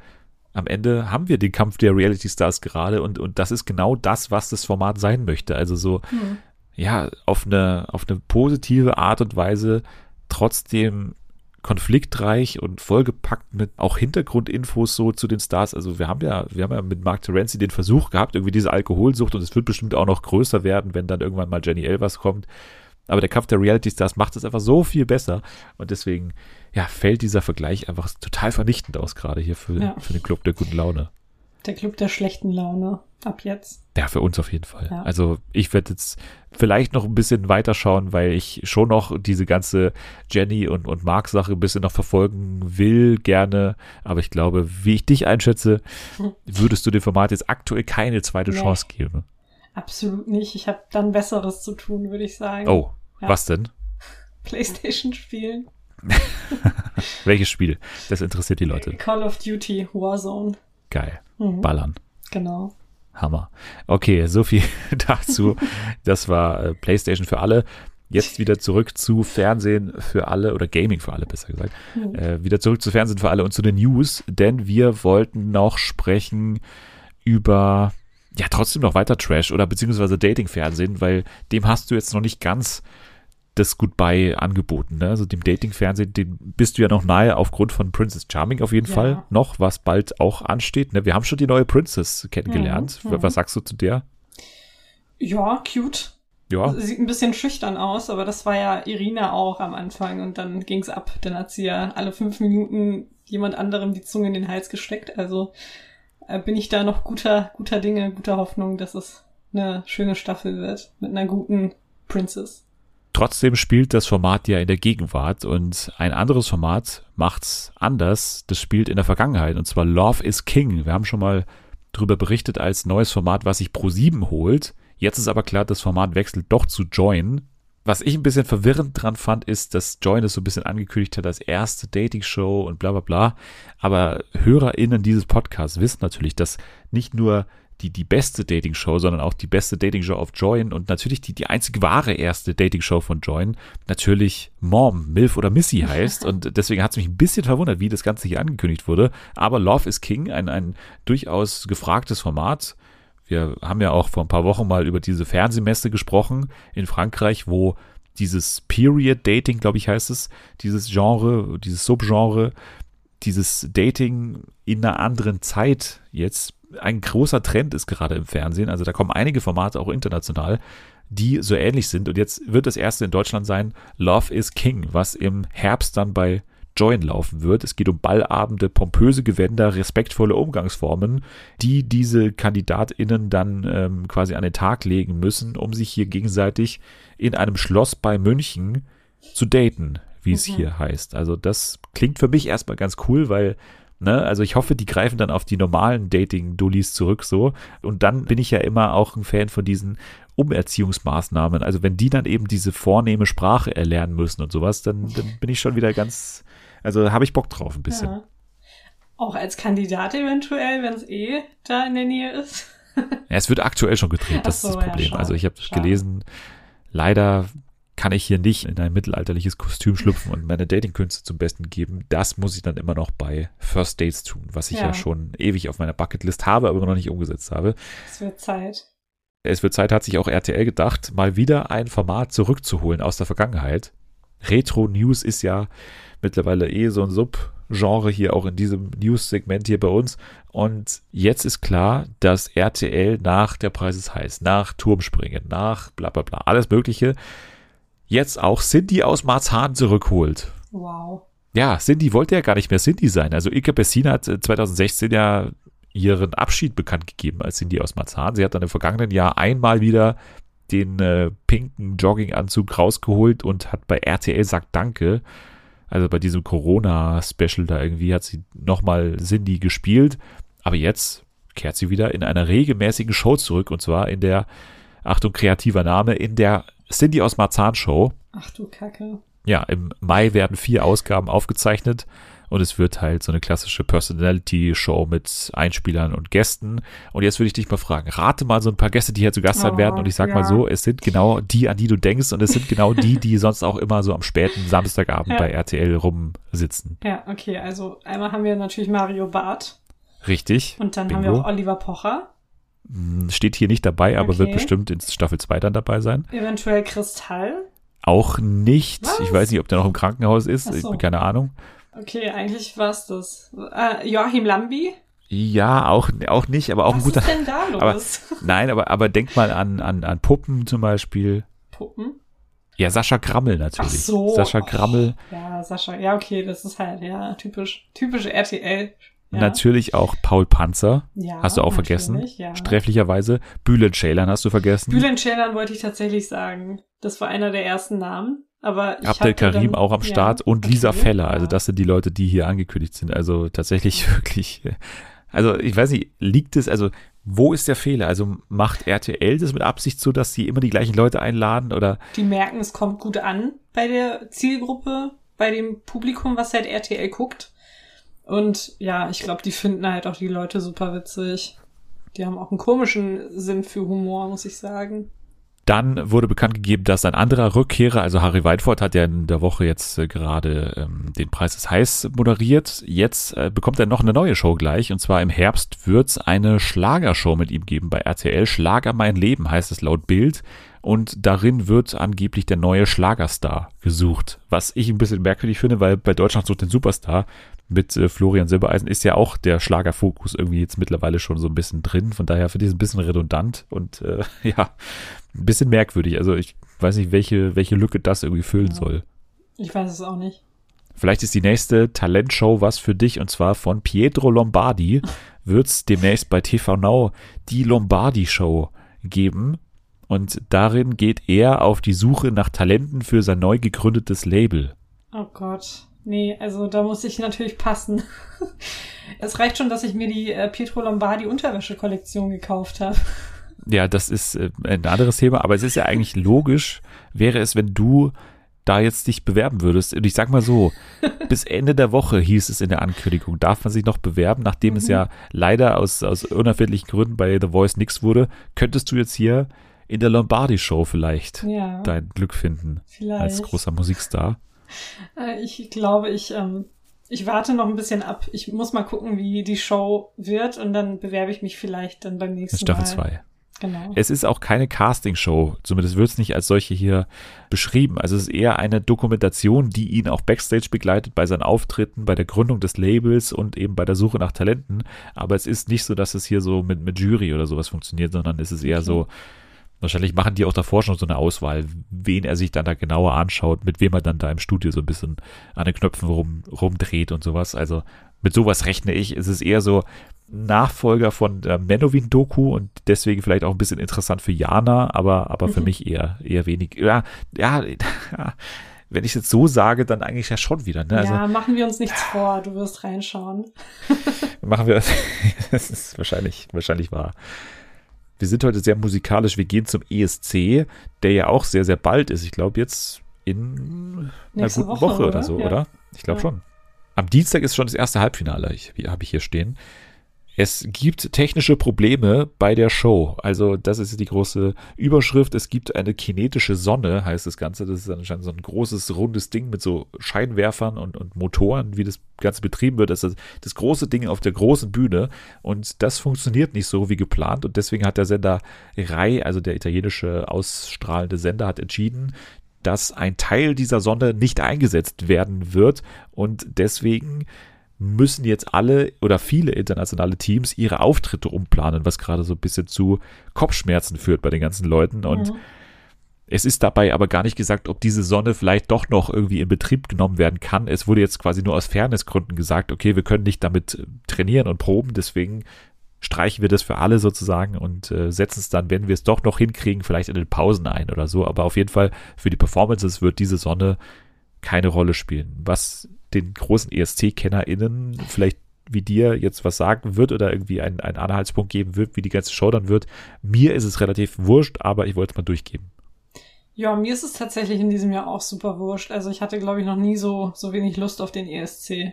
am Ende haben wir den Kampf der Reality Stars gerade und, und das ist genau das, was das Format sein möchte. Also so, Hm. ja, auf eine, auf eine positive Art und Weise trotzdem konfliktreich und vollgepackt mit auch Hintergrundinfos so zu den Stars. Also wir haben ja, wir haben ja mit Mark Terenzi den Versuch gehabt, irgendwie diese Alkoholsucht und es wird bestimmt auch noch größer werden, wenn dann irgendwann mal Jenny Elvers kommt. Aber der Kampf der Reality Stars macht es einfach so viel besser und deswegen, ja, fällt dieser Vergleich einfach total vernichtend aus, gerade hier für, Ja. für den Club der guten Laune. Der Club der schlechten Laune. Ab jetzt. Ja, für uns auf jeden Fall. Ja. Also ich werde jetzt vielleicht noch ein bisschen weiterschauen, weil ich schon noch diese ganze Jenny und, und Mark-Sache ein bisschen noch verfolgen will, gerne. Aber ich glaube, wie ich dich einschätze, Hm. würdest du dem Format jetzt aktuell keine zweite Nee. Chance geben. Absolut nicht. Ich habe dann Besseres zu tun, würde ich sagen. Oh, Ja. was denn? Playstation spielen. Welches Spiel? Das interessiert die Leute. Call of Duty Warzone. Geil. Mhm. Ballern. Genau. Hammer. Okay, so viel dazu. Das war äh, PlayStation für alle. Jetzt wieder zurück zu Fernsehen für alle oder Gaming für alle, besser gesagt. Mhm. Äh, wieder zurück zu Fernsehen für alle und zu den News, denn wir wollten noch sprechen über ja trotzdem noch weiter Trash oder beziehungsweise Dating-Fernsehen, weil dem hast du jetzt noch nicht ganz das Goodbye angeboten. Ne? Also dem Dating-Fernsehen, dem bist du ja noch nahe aufgrund von Princess Charming auf jeden Ja. Fall noch, was bald auch ansteht. Ne? Wir haben schon die neue Princess kennengelernt. Mhm, W- mhm. Was sagst du zu der? Ja, cute. Ja, Sieht ein bisschen schüchtern aus, aber das war ja Irina auch am Anfang und dann ging's ab. Dann hat sie ja alle fünf Minuten jemand anderem die Zunge in den Hals gesteckt. Also bin ich da noch guter, guter Dinge, guter Hoffnung, dass es eine schöne Staffel wird mit einer guten Princess. Trotzdem spielt das Format ja in der Gegenwart und ein anderes Format macht's anders. Das spielt in der Vergangenheit und zwar Love is King. Wir haben schon mal drüber berichtet als neues Format, was sich Pro7 holt. Jetzt ist aber klar, das Format wechselt doch zu Join. Was ich ein bisschen verwirrend dran fand, ist, dass Join es so ein bisschen angekündigt hat als erste Dating-Show und bla bla bla. Aber HörerInnen dieses Podcasts wissen natürlich, dass nicht nur die, die beste Dating-Show, sondern auch die beste Dating-Show auf Join und natürlich die, die einzig wahre erste Dating-Show von Join natürlich Mom, Milf oder Missy heißt. Und deswegen hat es mich ein bisschen verwundert, wie das Ganze hier angekündigt wurde. Aber Love is King, ein, ein durchaus gefragtes Format. Wir haben ja auch vor ein paar Wochen mal über diese Fernsehmesse gesprochen in Frankreich, wo dieses Period Dating, glaube ich, heißt es, dieses Genre, dieses Subgenre, dieses Dating in einer anderen Zeit jetzt ein großer Trend ist gerade im Fernsehen. Also da kommen einige Formate auch international, die so ähnlich sind. Und jetzt wird das erste in Deutschland sein, Love is King, was im Herbst dann bei Join laufen wird. Es geht um Ballabende, pompöse Gewänder, respektvolle Umgangsformen, die diese KandidatInnen dann ähm, quasi an den Tag legen müssen, um sich hier gegenseitig in einem Schloss bei München zu daten, wie es Mhm. hier heißt. Also das klingt für mich erstmal ganz cool, weil Ne, also ich hoffe, die greifen dann auf die normalen Dating-Dullis zurück so. Und dann bin ich ja immer auch ein Fan von diesen Umerziehungsmaßnahmen. Also wenn die dann eben diese vornehme Sprache erlernen müssen und sowas, dann, dann bin ich schon wieder ganz, also habe ich Bock drauf ein bisschen. Ja. Auch als Kandidat eventuell, wenn es eh da in der Nähe ist. Ja, es wird aktuell schon gedreht, das Ach ist so, das ja, Problem. schade, also ich habe gelesen, leider kann ich hier nicht in ein mittelalterliches Kostüm schlüpfen und meine Datingkünste zum Besten geben. Das muss ich dann immer noch bei First Dates tun, was ich ja, Ja. schon ewig auf meiner Bucketlist habe, aber noch nicht umgesetzt habe. Es wird Zeit. Es wird Zeit, hat sich auch RTL gedacht, mal wieder ein Format zurückzuholen aus der Vergangenheit. Retro News ist ja mittlerweile eh so ein Subgenre hier auch in diesem News-Segment hier bei uns. Und jetzt ist klar, dass RTL nach der Preis ist heiß, nach Turmspringen, nach bla bla bla, alles Mögliche, jetzt auch Cindy aus Marzahn zurückholt. Wow. Ja, Cindy wollte ja gar nicht mehr Cindy sein. Also Ika Bessin hat äh, 2016 ja ihren Abschied bekannt gegeben als Cindy aus Marzahn. Sie hat dann im vergangenen Jahr einmal wieder den äh, pinken Jogginganzug rausgeholt und hat bei RTL sagt Danke. Also bei diesem Corona-Special da irgendwie hat sie nochmal Cindy gespielt. Aber jetzt kehrt sie wieder in einer regelmäßigen Show zurück und zwar in der, Achtung, kreativer Name, in der Cindy aus Marzahn Show. Ach du Kacke. Ja, im Mai werden vier Ausgaben aufgezeichnet und es wird halt so eine klassische Personality-Show mit Einspielern und Gästen. Und jetzt würde ich dich mal fragen, rate mal so ein paar Gäste, die hier zu Gast sein Oh, werden. Und ich sag ja. mal so, es sind genau die, an die du denkst und es sind genau die, die sonst auch immer so am späten Samstagabend Ja. bei RTL rumsitzen. Ja, okay, also einmal haben wir natürlich Mario Barth Richtig. und dann haben wir Bingo. auch Oliver Pocher, Hm, Steht hier nicht dabei, aber wird Okay. bestimmt in Staffel 2 dann dabei sein. eventuell Kristall. Auch nicht. Was? Ich weiß nicht, ob der noch im Krankenhaus ist. So. Keine Ahnung. Okay, eigentlich war's das. Äh, Joachim Lambi. Ja, auch, auch nicht, aber auch ein Was guter. ist denn da aber- los? Nein, aber, aber denk mal an, an, an Puppen zum Beispiel. Puppen. Ja, Sascha Grammel natürlich. Ach so. Sascha Oh, Grammel. Ja, Sascha. Ja, okay, das ist halt, ja, typisch, typisch RTL. Ja. Natürlich auch Paul Panzer. Ja, hast du auch vergessen. Ja. Sträflicherweise. Bülent Ceylan hast du vergessen. Bülent Ceylan wollte ich tatsächlich sagen. Das war einer der ersten Namen. Aber ich Abdel Karim dann- auch am ja, Start und Lisa okay, Feller. ja. Also das sind die Leute, die hier angekündigt sind. Also tatsächlich wirklich. Also ich weiß nicht, liegt es, also wo ist der Fehler? Also macht RTL das mit Absicht so, dass sie immer die gleichen Leute einladen oder Die merken, es kommt gut an bei der Zielgruppe, bei dem Publikum, was halt RTL guckt. Und ja, ich glaube, die finden halt auch die Leute super witzig. Die haben auch einen komischen Sinn für Humor, muss ich sagen. Dann wurde bekannt gegeben, dass ein anderer Rückkehrer, also Harry Weidford, hat ja in der Woche jetzt äh, gerade ähm, den Preis des Heiß moderiert. Jetzt äh, bekommt er noch eine neue Show gleich. Und zwar im Herbst wird es eine Schlagershow mit ihm geben bei RTL. Schlager mein Leben heißt es laut Bild. Und darin wird angeblich der neue Schlagerstar gesucht. Was ich ein bisschen merkwürdig finde, weil bei Deutschland sucht den Superstar mit äh, Florian Silbereisen ist ja auch der Schlagerfokus irgendwie jetzt mittlerweile schon so ein bisschen drin. Von daher finde ich es ein bisschen redundant und äh, ja, ein bisschen merkwürdig. Also ich weiß nicht, welche, welche Lücke das irgendwie füllen Ja. soll. Ich weiß es auch nicht. Vielleicht ist die nächste Talentshow was für dich und zwar von Pietro Lombardi wird es demnächst bei TV Now die Lombardi Show geben. Und darin geht er auf die Suche nach Talenten für sein neu gegründetes Label. Oh Gott. Nee, also da muss ich natürlich passen. es reicht schon, dass ich mir die äh, Pietro Lombardi Unterwäsche-Kollektion gekauft habe. Ja, das ist äh, ein anderes Thema, aber es ist ja eigentlich logisch, wäre es, wenn du da jetzt dich bewerben würdest. Und ich sag mal so, bis Ende der Woche hieß es in der Ankündigung, darf man sich noch bewerben, nachdem es Mhm. ja leider aus, aus unerfindlichen Gründen bei The Voice nix wurde, könntest du jetzt hier in der Lombardi Show vielleicht Ja, dein Glück finden vielleicht. als großer Musikstar. Äh, Ich glaube, ich, ähm, ich warte noch ein bisschen ab. Ich muss mal gucken, wie die Show wird und dann bewerbe ich mich vielleicht dann beim nächsten Staffel Mal. 2. Genau. Es ist auch keine Castingshow, zumindest wird es nicht als solche hier beschrieben. Also es ist eher eine Dokumentation, die ihn auch backstage begleitet bei seinen Auftritten, bei der Gründung des Labels und eben bei der Suche nach Talenten. Aber es ist nicht so, dass es hier so mit, mit Jury oder sowas funktioniert, sondern es ist eher Okay. so, wahrscheinlich machen die auch davor schon so eine Auswahl, wen er sich dann da genauer anschaut, mit wem er dann da im Studio so ein bisschen an den Knöpfen rum, rumdreht und sowas. Also mit sowas rechne ich. Es ist eher so Nachfolger von der Menowin-Doku und deswegen vielleicht auch ein bisschen interessant für Jana, aber, aber für Mhm. mich eher, eher wenig. Ja, ja, ja, wenn ich es jetzt so sage, dann eigentlich ja schon wieder. Ne? Also ja, machen wir uns nichts vor. Du wirst reinschauen. machen wir, das ist wahrscheinlich, wahrscheinlich wahr. Wir sind heute sehr musikalisch. Wir gehen zum ESC, der ja auch sehr, sehr bald ist. Ich glaube jetzt in einer Nächste guten Woche, Woche, oder oder? so, Ja. oder? Ich glaube Ja. schon. Am Dienstag ist schon das erste Halbfinale, ich, habe ich hier stehen. Es gibt technische Probleme bei der Show. Also, das ist die große Überschrift. Es gibt eine kinetische Sonne, heißt das Ganze. Das ist anscheinend so ein großes, rundes Ding mit so Scheinwerfern und, und Motoren, wie das Ganze betrieben wird. Das ist das große Ding auf der großen Bühne. Und das funktioniert nicht so wie geplant. Und deswegen hat der Sender Rai, also der italienische ausstrahlende Sender, hat entschieden, dass ein Teil dieser Sonne nicht eingesetzt werden wird. Und deswegen müssen jetzt alle oder viele internationale Teams ihre Auftritte umplanen, was gerade so ein bisschen zu Kopfschmerzen führt bei den ganzen Leuten. Und Mhm. es ist dabei aber gar nicht gesagt, ob diese Sonne vielleicht doch noch irgendwie in Betrieb genommen werden kann. Es wurde jetzt quasi nur aus Fairnessgründen gesagt, okay, wir können nicht damit äh, trainieren und proben, deswegen streichen wir das für alle sozusagen und äh, setzen es dann, wenn wir es doch noch hinkriegen, vielleicht in den Pausen ein oder so. Aber auf jeden Fall für die Performances wird diese Sonne keine Rolle spielen. Was den großen ESC-KennerInnen vielleicht wie dir jetzt was sagen wird oder irgendwie einen, einen Anhaltspunkt geben wird, wie die ganze Show dann wird. Mir ist es relativ wurscht, aber ich wollte es mal durchgeben. Ja, mir ist es tatsächlich in diesem Jahr auch super wurscht. Also ich hatte, glaube ich, noch nie so, so wenig Lust auf den ESC.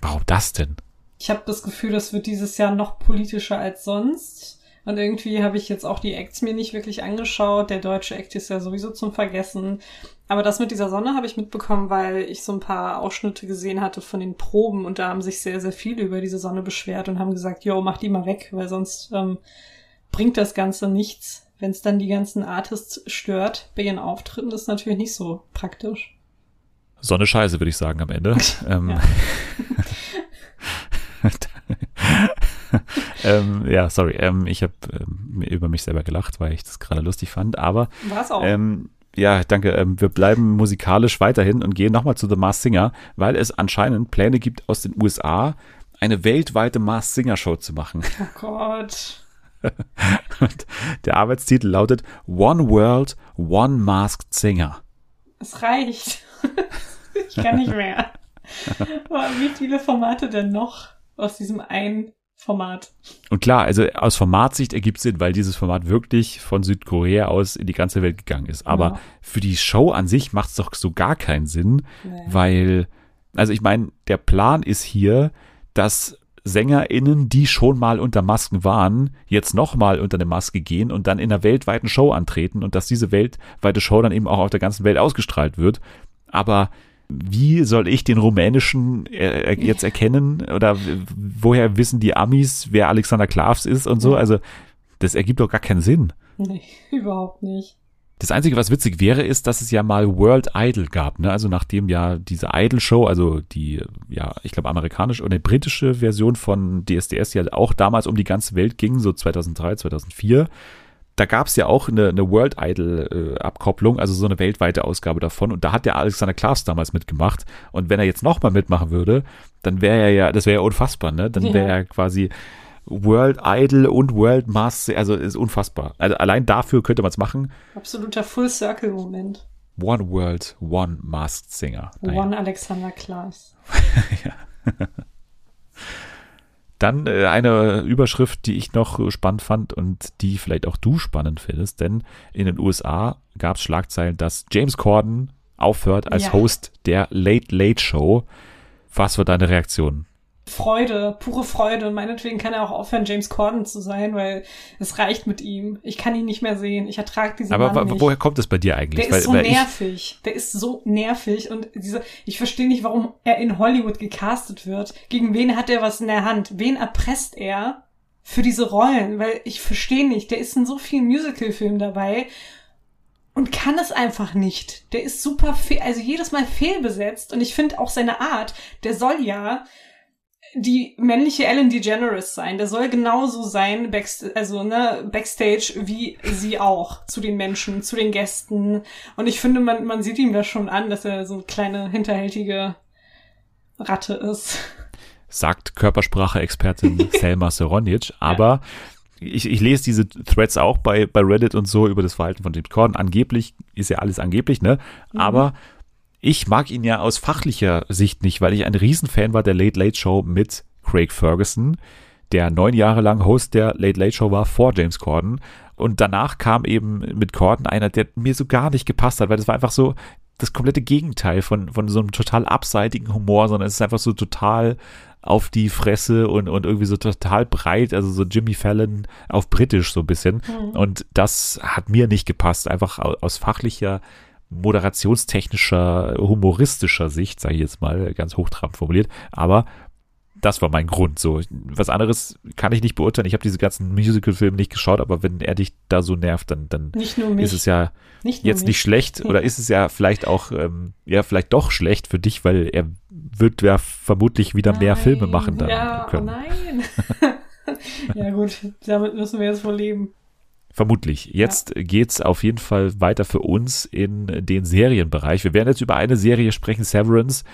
Warum das denn? Ich habe das Gefühl, das wird dieses Jahr noch politischer als sonst. Und irgendwie habe ich jetzt auch die Acts mir nicht wirklich angeschaut. Der deutsche Act ist ja sowieso zum Vergessen. Aber das mit dieser Sonne habe ich mitbekommen, weil ich so ein paar Ausschnitte gesehen hatte von den Proben und da haben sich sehr, sehr viele über diese Sonne beschwert und haben gesagt, yo, mach die mal weg, weil sonst ähm, bringt das Ganze nichts. Wenn es dann die ganzen Artists stört bei ihren Auftritten, ist natürlich nicht so praktisch. Sonne Scheiße, würde ich sagen, am Ende. ähm, ähm, ja, sorry. Ähm, ich habe ähm, über mich selber gelacht, weil ich das gerade lustig fand. Aber War's auch. Ähm, ja, danke. Ähm, wir bleiben musikalisch weiterhin und gehen nochmal zu The Mars Singer, weil es anscheinend Pläne gibt aus den USA, eine weltweite Mars Singer Show zu machen. Oh Gott. und der Arbeitstitel lautet One World, One Masked Singer. Es reicht. ich kann nicht mehr. Wie viele Formate denn noch aus diesem einen Format. Und klar, also aus Formatsicht ergibt es Sinn, weil dieses Format wirklich von Südkorea aus in die ganze Welt gegangen ist. Aber ja. für die Show an sich macht es doch so gar keinen Sinn, nee. weil, also ich meine, der Plan ist hier, dass SängerInnen, die schon mal unter Masken waren, jetzt nochmal unter eine Maske gehen und dann in einer weltweiten Show antreten und dass diese weltweite Show dann eben auch auf der ganzen Welt ausgestrahlt wird. Aber wie soll ich den rumänischen äh, jetzt erkennen oder woher wissen die Amis, wer Alexander Klavs ist und so? Also das ergibt doch gar keinen Sinn. Nee, überhaupt nicht. Das Einzige, was witzig wäre, ist, dass es ja mal World Idol gab. Ne? Also nachdem ja diese Idol-Show, also die, ja, ich glaube amerikanische oder britische Version von DSDS ja auch damals um die ganze Welt ging, so 2003, 2004 da gab es ja auch eine, eine World Idol-Abkopplung, äh, also so eine weltweite Ausgabe davon. Und da hat der Alexander Klaas damals mitgemacht. Und wenn er jetzt nochmal mitmachen würde, dann wäre er ja, das wäre ja unfassbar, ne? Dann wäre er quasi World Idol und World Master, also ist unfassbar. Also allein dafür könnte man es machen. Absoluter Full Circle Moment. One World, One Masked Singer. Naja. One Alexander Klaas. ja. Dann äh, eine Überschrift, die ich noch spannend fand und die vielleicht auch du spannend findest, denn in den USA gab es Schlagzeilen, dass James Corden aufhört als ja. Host der Late Late Show. Was war deine Reaktion? Freude, pure Freude. Und meinetwegen kann er auch aufhören, James Corden zu sein, weil es reicht mit ihm. Ich kann ihn nicht mehr sehen. Ich ertrage diesen Aber Mann nicht. woher kommt das bei dir eigentlich? Der ist so nervig. Der ist so nervig. Und diese, ich verstehe nicht, warum er in Hollywood gecastet wird. Gegen wen hat er was in der Hand? Wen erpresst er für diese Rollen? Weil ich verstehe nicht. Der ist in so vielen Musical-Filmen dabei und kann es einfach nicht. Der ist super, also jedes Mal fehlbesetzt und ich finde auch seine Art, der soll ja die männliche Ellen DeGeneres sein. Der soll genauso sein, backst also ne, backstage, wie sie auch zu den Menschen, zu den Gästen. Und ich finde, man, man sieht ihm das schon an, dass er so eine kleine hinterhältige Ratte ist. Sagt Körpersprache-Expertin Selma Seronic. Aber ich, ich lese diese Threads auch bei, bei Reddit und so über das Verhalten von James Corden. Angeblich ist ja alles angeblich, ne? Mhm. Ich mag ihn ja aus fachlicher Sicht nicht, weil ich ein Riesenfan war der Late Late Show mit Craig Ferguson, der neun Jahre lang Host der Late Late Show war vor James Corden. Und danach kam eben mit Corden einer, der mir so gar nicht gepasst hat, weil das war einfach so das komplette Gegenteil von, von so einem total abseitigen Humor, sondern es ist einfach so total auf die Fresse und, und irgendwie so total breit, also so Jimmy Fallon auf britisch so ein bisschen. Mhm. Und das hat mir nicht gepasst, einfach aus fachlicher moderationstechnischer, humoristischer Sicht, sage ich jetzt mal, ganz hochtrabend formuliert, aber das war mein Grund. So, was anderes kann ich nicht beurteilen. Ich habe diese ganzen Musical-Filme nicht geschaut, aber wenn er dich da so nervt, dann, dann ist es ja nicht jetzt nicht schlecht oder ist es ja vielleicht auch, ähm, ja, vielleicht doch schlecht für dich, weil er wird ja vermutlich wieder nein, mehr Filme machen dann. Ja, können. nein. ja, gut, damit müssen wir jetzt wohl leben. Vermutlich. Jetzt ja. geht's auf jeden Fall weiter für uns in den Serienbereich. Wir werden jetzt über eine Serie sprechen, Severance.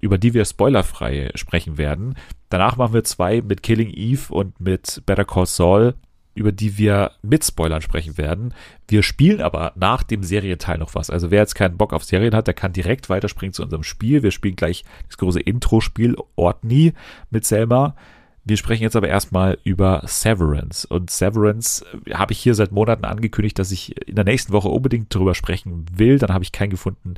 über die wir spoilerfrei sprechen werden. Danach machen wir zwei mit Killing Eve und mit Better Call Saul, über die wir mit Spoilern sprechen werden. Wir spielen aber nach dem Serienteil noch was. Also wer jetzt keinen Bock auf Serien hat, der kann direkt weiterspringen zu unserem Spiel. Wir spielen gleich das große Intro-Spiel Ortney mit Selma. Wir sprechen jetzt aber erstmal über Severance. Und Severance äh, habe ich hier seit Monaten angekündigt, dass ich in der nächsten Woche unbedingt darüber sprechen will. Dann habe ich keinen gefunden,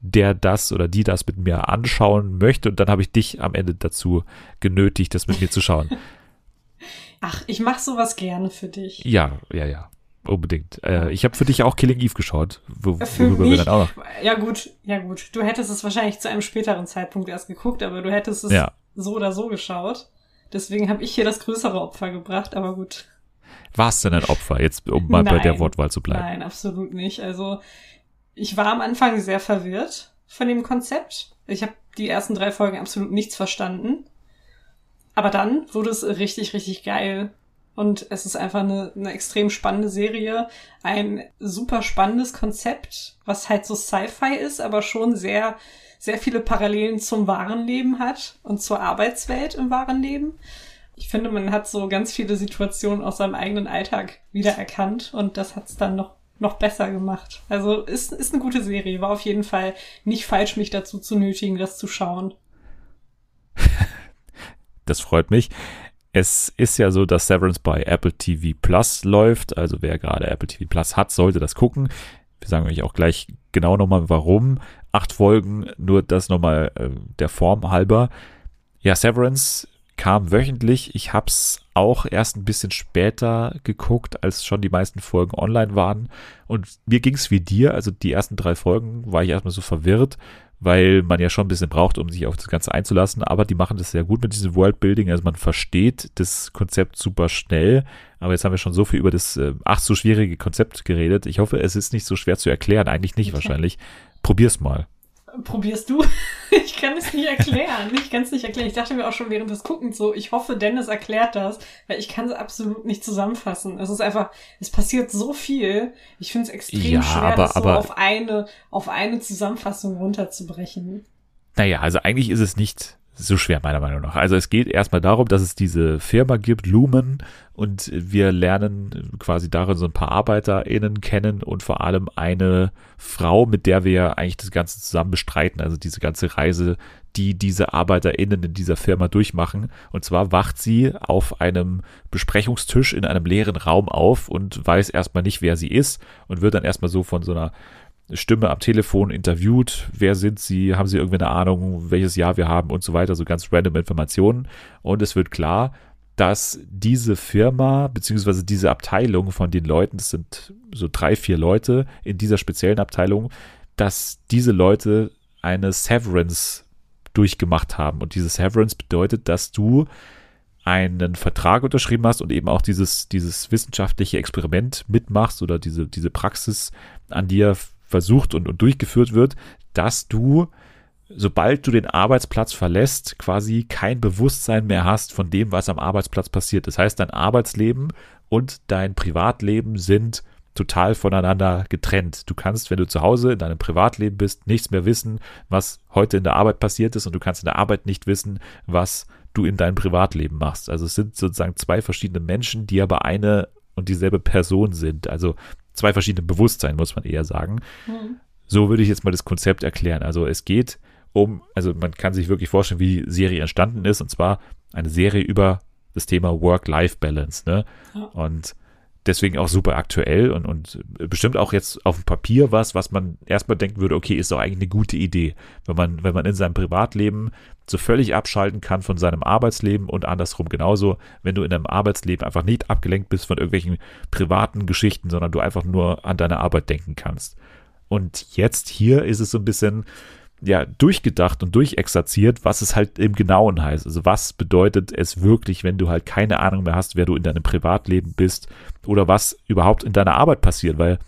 der das oder die das mit mir anschauen möchte. Und dann habe ich dich am Ende dazu genötigt, das mit mir zu schauen. Ach, ich mache sowas gerne für dich. Ja, ja, ja. Unbedingt. Äh, ich habe für dich auch Killing Eve geschaut, wo, für worüber mich, wir dann auch noch. Ja, gut, ja, gut. Du hättest es wahrscheinlich zu einem späteren Zeitpunkt erst geguckt, aber du hättest es ja. so oder so geschaut. Deswegen habe ich hier das größere Opfer gebracht, aber gut. War es denn ein Opfer, jetzt um mal nein, bei der Wortwahl zu bleiben? Nein, absolut nicht. Also ich war am Anfang sehr verwirrt von dem Konzept. Ich habe die ersten drei Folgen absolut nichts verstanden. Aber dann wurde es richtig, richtig geil. Und es ist einfach eine, eine extrem spannende Serie. Ein super spannendes Konzept, was halt so Sci-Fi ist, aber schon sehr, sehr viele Parallelen zum wahren Leben hat und zur Arbeitswelt im wahren Leben. Ich finde, man hat so ganz viele Situationen aus seinem eigenen Alltag wiedererkannt und das hat es dann noch noch besser gemacht. Also ist, ist eine gute Serie. War auf jeden Fall nicht falsch, mich dazu zu nötigen, das zu schauen. das freut mich. Es ist ja so, dass Severance bei Apple TV Plus läuft. Also wer gerade Apple TV Plus hat, sollte das gucken. Wir sagen euch auch gleich genau nochmal, warum. Acht Folgen, nur das nochmal äh, der Form halber. Ja, Severance kam wöchentlich. Ich habe es auch erst ein bisschen später geguckt, als schon die meisten Folgen online waren. Und mir ging es wie dir. Also die ersten drei Folgen war ich erstmal so verwirrt, weil man ja schon ein bisschen braucht, um sich auf das Ganze einzulassen. Aber die machen das sehr gut mit diesem Worldbuilding. Also man versteht das Konzept super schnell. Aber jetzt haben wir schon so viel über das äh, ach so schwierige Konzept geredet. Ich hoffe, es ist nicht so schwer zu erklären. Eigentlich nicht okay. wahrscheinlich. Probier's mal probierst du? ich kann es nicht erklären. Ich kann es nicht erklären. Ich dachte mir auch schon während des Guckens so, ich hoffe, Dennis erklärt das, weil ich kann es absolut nicht zusammenfassen. Es ist einfach, es passiert so viel. Ich finde es extrem ja, schwer, aber, das so aber, auf eine, auf eine Zusammenfassung runterzubrechen. Naja, also eigentlich ist es nicht so schwer, meiner Meinung nach. Also es geht erstmal darum, dass es diese Firma gibt, Lumen, und wir lernen quasi darin so ein paar ArbeiterInnen kennen und vor allem eine Frau, mit der wir eigentlich das Ganze zusammen bestreiten, also diese ganze Reise, die diese ArbeiterInnen in dieser Firma durchmachen. Und zwar wacht sie auf einem Besprechungstisch in einem leeren Raum auf und weiß erstmal nicht, wer sie ist und wird dann erstmal so von so einer Stimme am Telefon interviewt, wer sind sie, haben sie irgendwie eine Ahnung, welches Jahr wir haben und so weiter, so ganz random Informationen. Und es wird klar, dass diese Firma beziehungsweise diese Abteilung von den Leuten, das sind so drei, vier Leute in dieser speziellen Abteilung, dass diese Leute eine Severance durchgemacht haben. Und diese Severance bedeutet, dass du einen Vertrag unterschrieben hast und eben auch dieses, dieses wissenschaftliche Experiment mitmachst oder diese, diese Praxis an dir versucht und, und durchgeführt wird, dass du, sobald du den Arbeitsplatz verlässt, quasi kein Bewusstsein mehr hast von dem, was am Arbeitsplatz passiert. Das heißt, dein Arbeitsleben und dein Privatleben sind total voneinander getrennt. Du kannst, wenn du zu Hause in deinem Privatleben bist, nichts mehr wissen, was heute in der Arbeit passiert ist und du kannst in der Arbeit nicht wissen, was du in deinem Privatleben machst. Also es sind sozusagen zwei verschiedene Menschen, die aber eine und dieselbe Person sind. Also zwei verschiedene Bewusstsein, muss man eher sagen. Mhm. So würde ich jetzt mal das Konzept erklären. Also es geht um, also man kann sich wirklich vorstellen, wie die Serie entstanden ist, und zwar eine Serie über das Thema Work-Life-Balance. Ne? Ja. Und deswegen auch super aktuell und, und bestimmt auch jetzt auf dem Papier was, was man erstmal denken würde, okay, ist doch eigentlich eine gute Idee, wenn man, wenn man in seinem Privatleben so völlig abschalten kann von seinem Arbeitsleben und andersrum genauso, wenn du in deinem Arbeitsleben einfach nicht abgelenkt bist von irgendwelchen privaten Geschichten, sondern du einfach nur an deine Arbeit denken kannst. Und jetzt hier ist es so ein bisschen, ja, durchgedacht und durchexerziert, was es halt im Genauen heißt. Also was bedeutet es wirklich, wenn du halt keine Ahnung mehr hast, wer du in deinem Privatleben bist oder was überhaupt in deiner Arbeit passiert, weil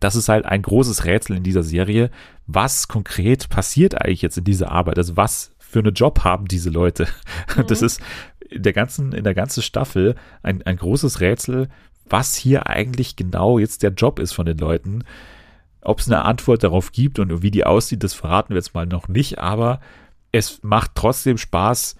das ist halt ein großes Rätsel in dieser Serie. Was konkret passiert eigentlich jetzt in dieser Arbeit? Also was für einen Job haben diese Leute? Mhm. Das ist in der ganzen, in der ganzen Staffel ein, ein großes Rätsel, was hier eigentlich genau jetzt der Job ist von den Leuten. Ob es eine Antwort darauf gibt und wie die aussieht, das verraten wir jetzt mal noch nicht, aber es macht trotzdem Spaß,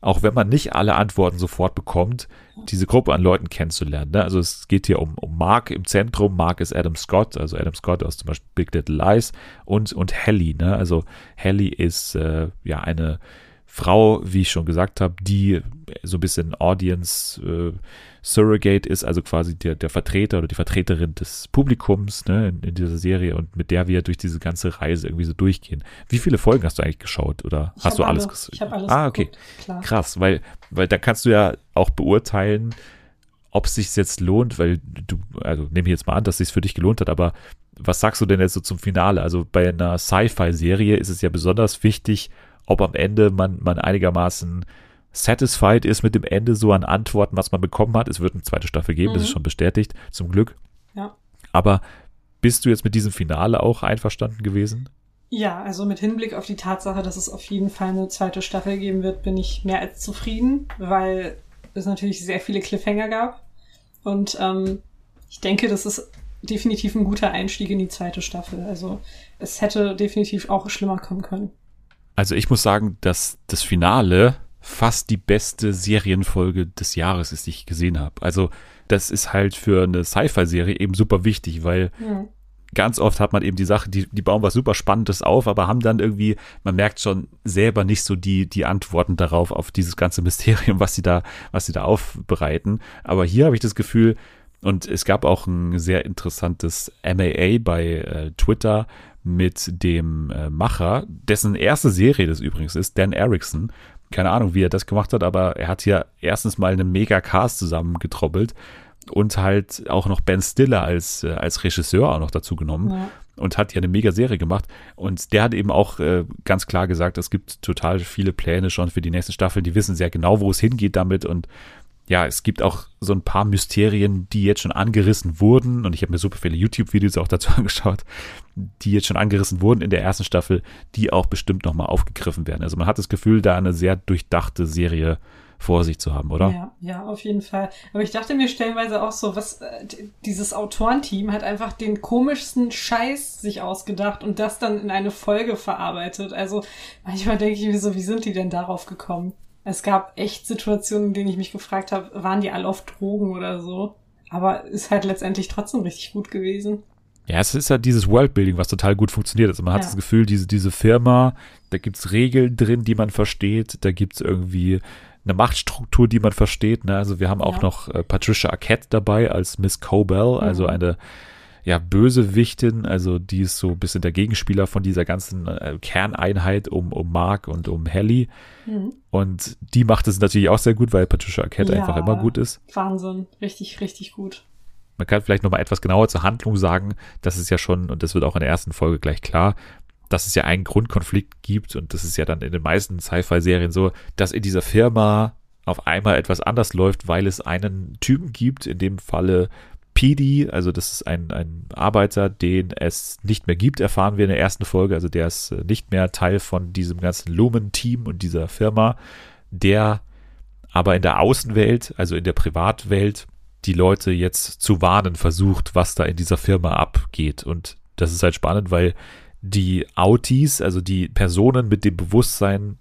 auch wenn man nicht alle Antworten sofort bekommt, diese Gruppe an Leuten kennenzulernen. Ne? Also es geht hier um, um Mark im Zentrum. Mark ist Adam Scott, also Adam Scott aus zum Beispiel Big Little Lies und, und Helly. Ne? Also Helly ist äh, ja eine Frau, wie ich schon gesagt habe, die so ein bisschen Audience äh, Surrogate ist, also quasi der, der Vertreter oder die Vertreterin des Publikums ne, in, in, dieser Serie und mit der wir durch diese ganze Reise irgendwie so durchgehen. Wie viele Folgen hast du eigentlich geschaut oder Ich hast du alles alle- gesehen? Ich habe alles Ah, okay. geguckt. Krass, weil, weil da kannst du ja auch beurteilen, ob es sich jetzt lohnt, weil du, also nehme ich jetzt mal an, dass es sich für dich gelohnt hat, aber was sagst du denn jetzt so zum Finale? Also bei einer Sci-Fi-Serie ist es ja besonders wichtig, ob am Ende man, man einigermaßen satisfied ist mit dem Ende so an Antworten, was man bekommen hat. Es wird eine zweite Staffel geben, das ist Mhm. schon bestätigt, zum Glück. Ja. Aber bist du jetzt mit diesem Finale auch einverstanden gewesen? Ja, also mit Hinblick auf die Tatsache, dass es auf jeden Fall eine zweite Staffel geben wird, bin ich mehr als zufrieden, weil es natürlich sehr viele Cliffhanger gab. Und ähm, ich denke, das ist definitiv ein guter Einstieg in die zweite Staffel. Also es hätte definitiv auch schlimmer kommen können. Also ich muss sagen, dass das Finale fast die beste Serienfolge des Jahres ist, die ich gesehen habe. Also das ist halt für eine Sci-Fi-Serie eben super wichtig, weil Hm. ganz oft hat man eben die Sache, die, die bauen was super Spannendes auf, aber haben dann irgendwie, man merkt schon selber nicht so die, die Antworten darauf, auf dieses ganze Mysterium, was sie da, was sie da aufbereiten. Aber hier habe ich das Gefühl, und es gab auch ein sehr interessantes MAA bei äh, Twitter mit dem äh, Macher, dessen erste Serie das übrigens ist, Dan Erickson. Keine Ahnung, wie er das gemacht hat, aber er hat hier erstens mal einen mega Cast zusammengetrobbelt und halt auch noch Ben Stiller als, äh, als Regisseur auch noch dazu genommen Ja. und hat ja eine mega Serie gemacht. Und der hat eben auch äh, ganz klar gesagt, es gibt total viele Pläne schon für die nächste Staffel. Die wissen sehr genau, wo es hingeht damit. Und ja, es gibt auch so ein paar Mysterien, die jetzt schon angerissen wurden. Und ich habe mir super viele YouTube-Videos auch dazu angeschaut, die jetzt schon angerissen wurden in der ersten Staffel, die auch bestimmt nochmal aufgegriffen werden. Also man hat das Gefühl, da eine sehr durchdachte Serie vor sich zu haben, oder? Ja, ja, auf jeden Fall. Aber ich dachte mir stellenweise auch so, was äh, dieses Autorenteam hat einfach den komischsten Scheiß sich ausgedacht und das dann in eine Folge verarbeitet. Also manchmal denke ich mir so, wie sind die denn darauf gekommen? Es gab echt Situationen, in denen ich mich gefragt habe, waren die alle auf Drogen oder so? Aber ist halt letztendlich trotzdem richtig gut gewesen. Ja, es ist ja dieses Worldbuilding, was total gut funktioniert. Also man hat Ja. das Gefühl, diese, diese Firma, da gibt's Regeln drin, die man versteht, da gibt's irgendwie eine Machtstruktur, die man versteht. Ne? Also wir haben auch Ja. noch äh, Patricia Arquette dabei als Miss Cobell, also Mhm. eine ja, Bösewichtin, also die ist so ein bisschen der Gegenspieler von dieser ganzen äh, Kerneinheit um, um Mark und um Helly. Mhm. Und die macht es natürlich auch sehr gut, weil Patricia Arquette Ja. einfach immer gut ist. Wahnsinn. Richtig, richtig gut. Man kann vielleicht noch mal etwas genauer zur Handlung sagen. Das ist ja schon, und das wird auch in der ersten Folge gleich klar, dass es ja einen Grundkonflikt gibt und das ist ja dann in den meisten Sci-Fi-Serien so, dass in dieser Firma auf einmal etwas anders läuft, weil es einen Typen gibt, in dem Falle PD, also das ist ein, ein Arbeiter, den es nicht mehr gibt, erfahren wir in der ersten Folge, also der ist äh, nicht mehr Teil von diesem ganzen Lumen-Team und dieser Firma, der aber in der Außenwelt, also in der Privatwelt, die Leute jetzt zu warnen versucht, was da in dieser Firma abgeht. Und das ist halt spannend, weil die Autis, also die Personen mit dem Bewusstsein,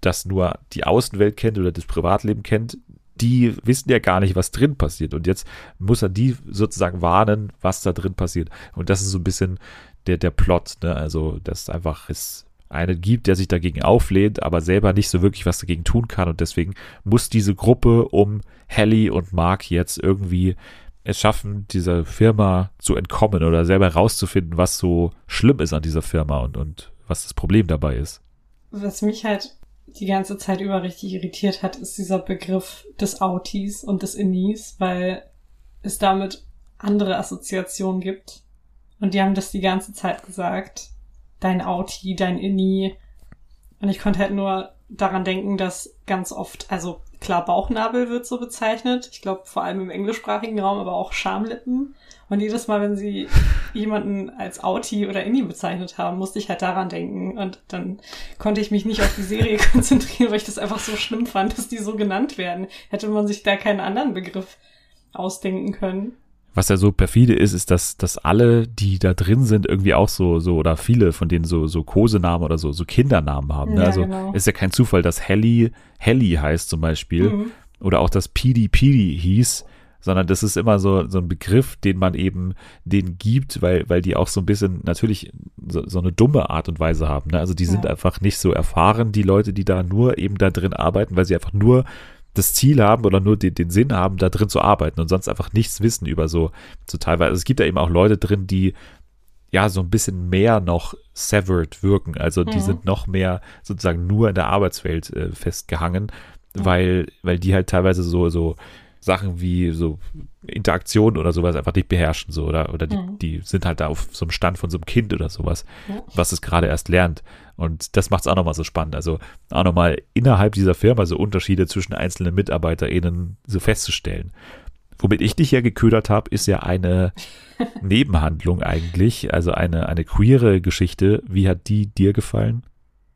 das nur die Außenwelt kennt oder das Privatleben kennt, die wissen ja gar nicht, was drin passiert. Und jetzt muss er die sozusagen warnen, was da drin passiert. Und das ist so ein bisschen der, der Plot, ne? Also, dass einfach es einen gibt, der sich dagegen auflehnt, aber selber nicht so wirklich was dagegen tun kann. Und deswegen muss diese Gruppe um Helly und Mark jetzt irgendwie es schaffen, dieser Firma zu entkommen oder selber herauszufinden, was so schlimm ist an dieser Firma und, und was das Problem dabei ist. Was mich halt die ganze Zeit über richtig irritiert hat, ist dieser Begriff des Autis und des Innis, weil es damit andere Assoziationen gibt. Und die haben das die ganze Zeit gesagt. Dein Auti, dein Inni. Und ich konnte halt nur daran denken, dass ganz oft, also klar, Bauchnabel wird so bezeichnet. Ich glaube, vor allem im englischsprachigen Raum, aber auch Schamlippen. Und jedes Mal, wenn sie jemanden als Auti oder Inni bezeichnet haben, musste ich halt daran denken. Und dann konnte ich mich nicht auf die Serie konzentrieren, weil ich das einfach so schlimm fand, dass die so genannt werden. Hätte man sich da keinen anderen Begriff ausdenken können. was ja so perfide ist, ist, dass, dass alle, die da drin sind, irgendwie auch so, so, oder viele von denen so, so Kosenamen oder so, so Kindernamen haben. Ne? Ja, also genau. ist ja kein Zufall, dass Helly, Helly heißt zum Beispiel. Mhm. Oder auch, dass Pidi Pidi hieß. Sondern das ist immer so, so ein Begriff, den man eben denen gibt, weil, weil die auch so ein bisschen natürlich so, so eine dumme Art und Weise haben. Ne? Also die sind Ja. einfach nicht so erfahren, die Leute, die da nur eben da drin arbeiten, weil sie einfach nur das Ziel haben oder nur den, den Sinn haben, da drin zu arbeiten und sonst einfach nichts wissen über so, so teilweise. Also es gibt da eben auch Leute drin, die ja so ein bisschen mehr noch severed wirken. Also die Mhm. sind noch mehr sozusagen nur in der Arbeitswelt äh, festgehangen, weil, weil die halt teilweise so, so Sachen wie so Interaktion oder sowas einfach nicht beherrschen, so, oder, oder die, Mhm. die sind halt da auf so einem Stand von so einem Kind oder sowas, Ja. was es gerade erst lernt. Und das macht es auch nochmal so spannend. Also auch nochmal innerhalb dieser Firma so Unterschiede zwischen einzelnen MitarbeiterInnen so festzustellen. Womit ich dich ja geködert habe, ist ja eine Nebenhandlung eigentlich, also eine, eine queere Geschichte. Wie hat die dir gefallen?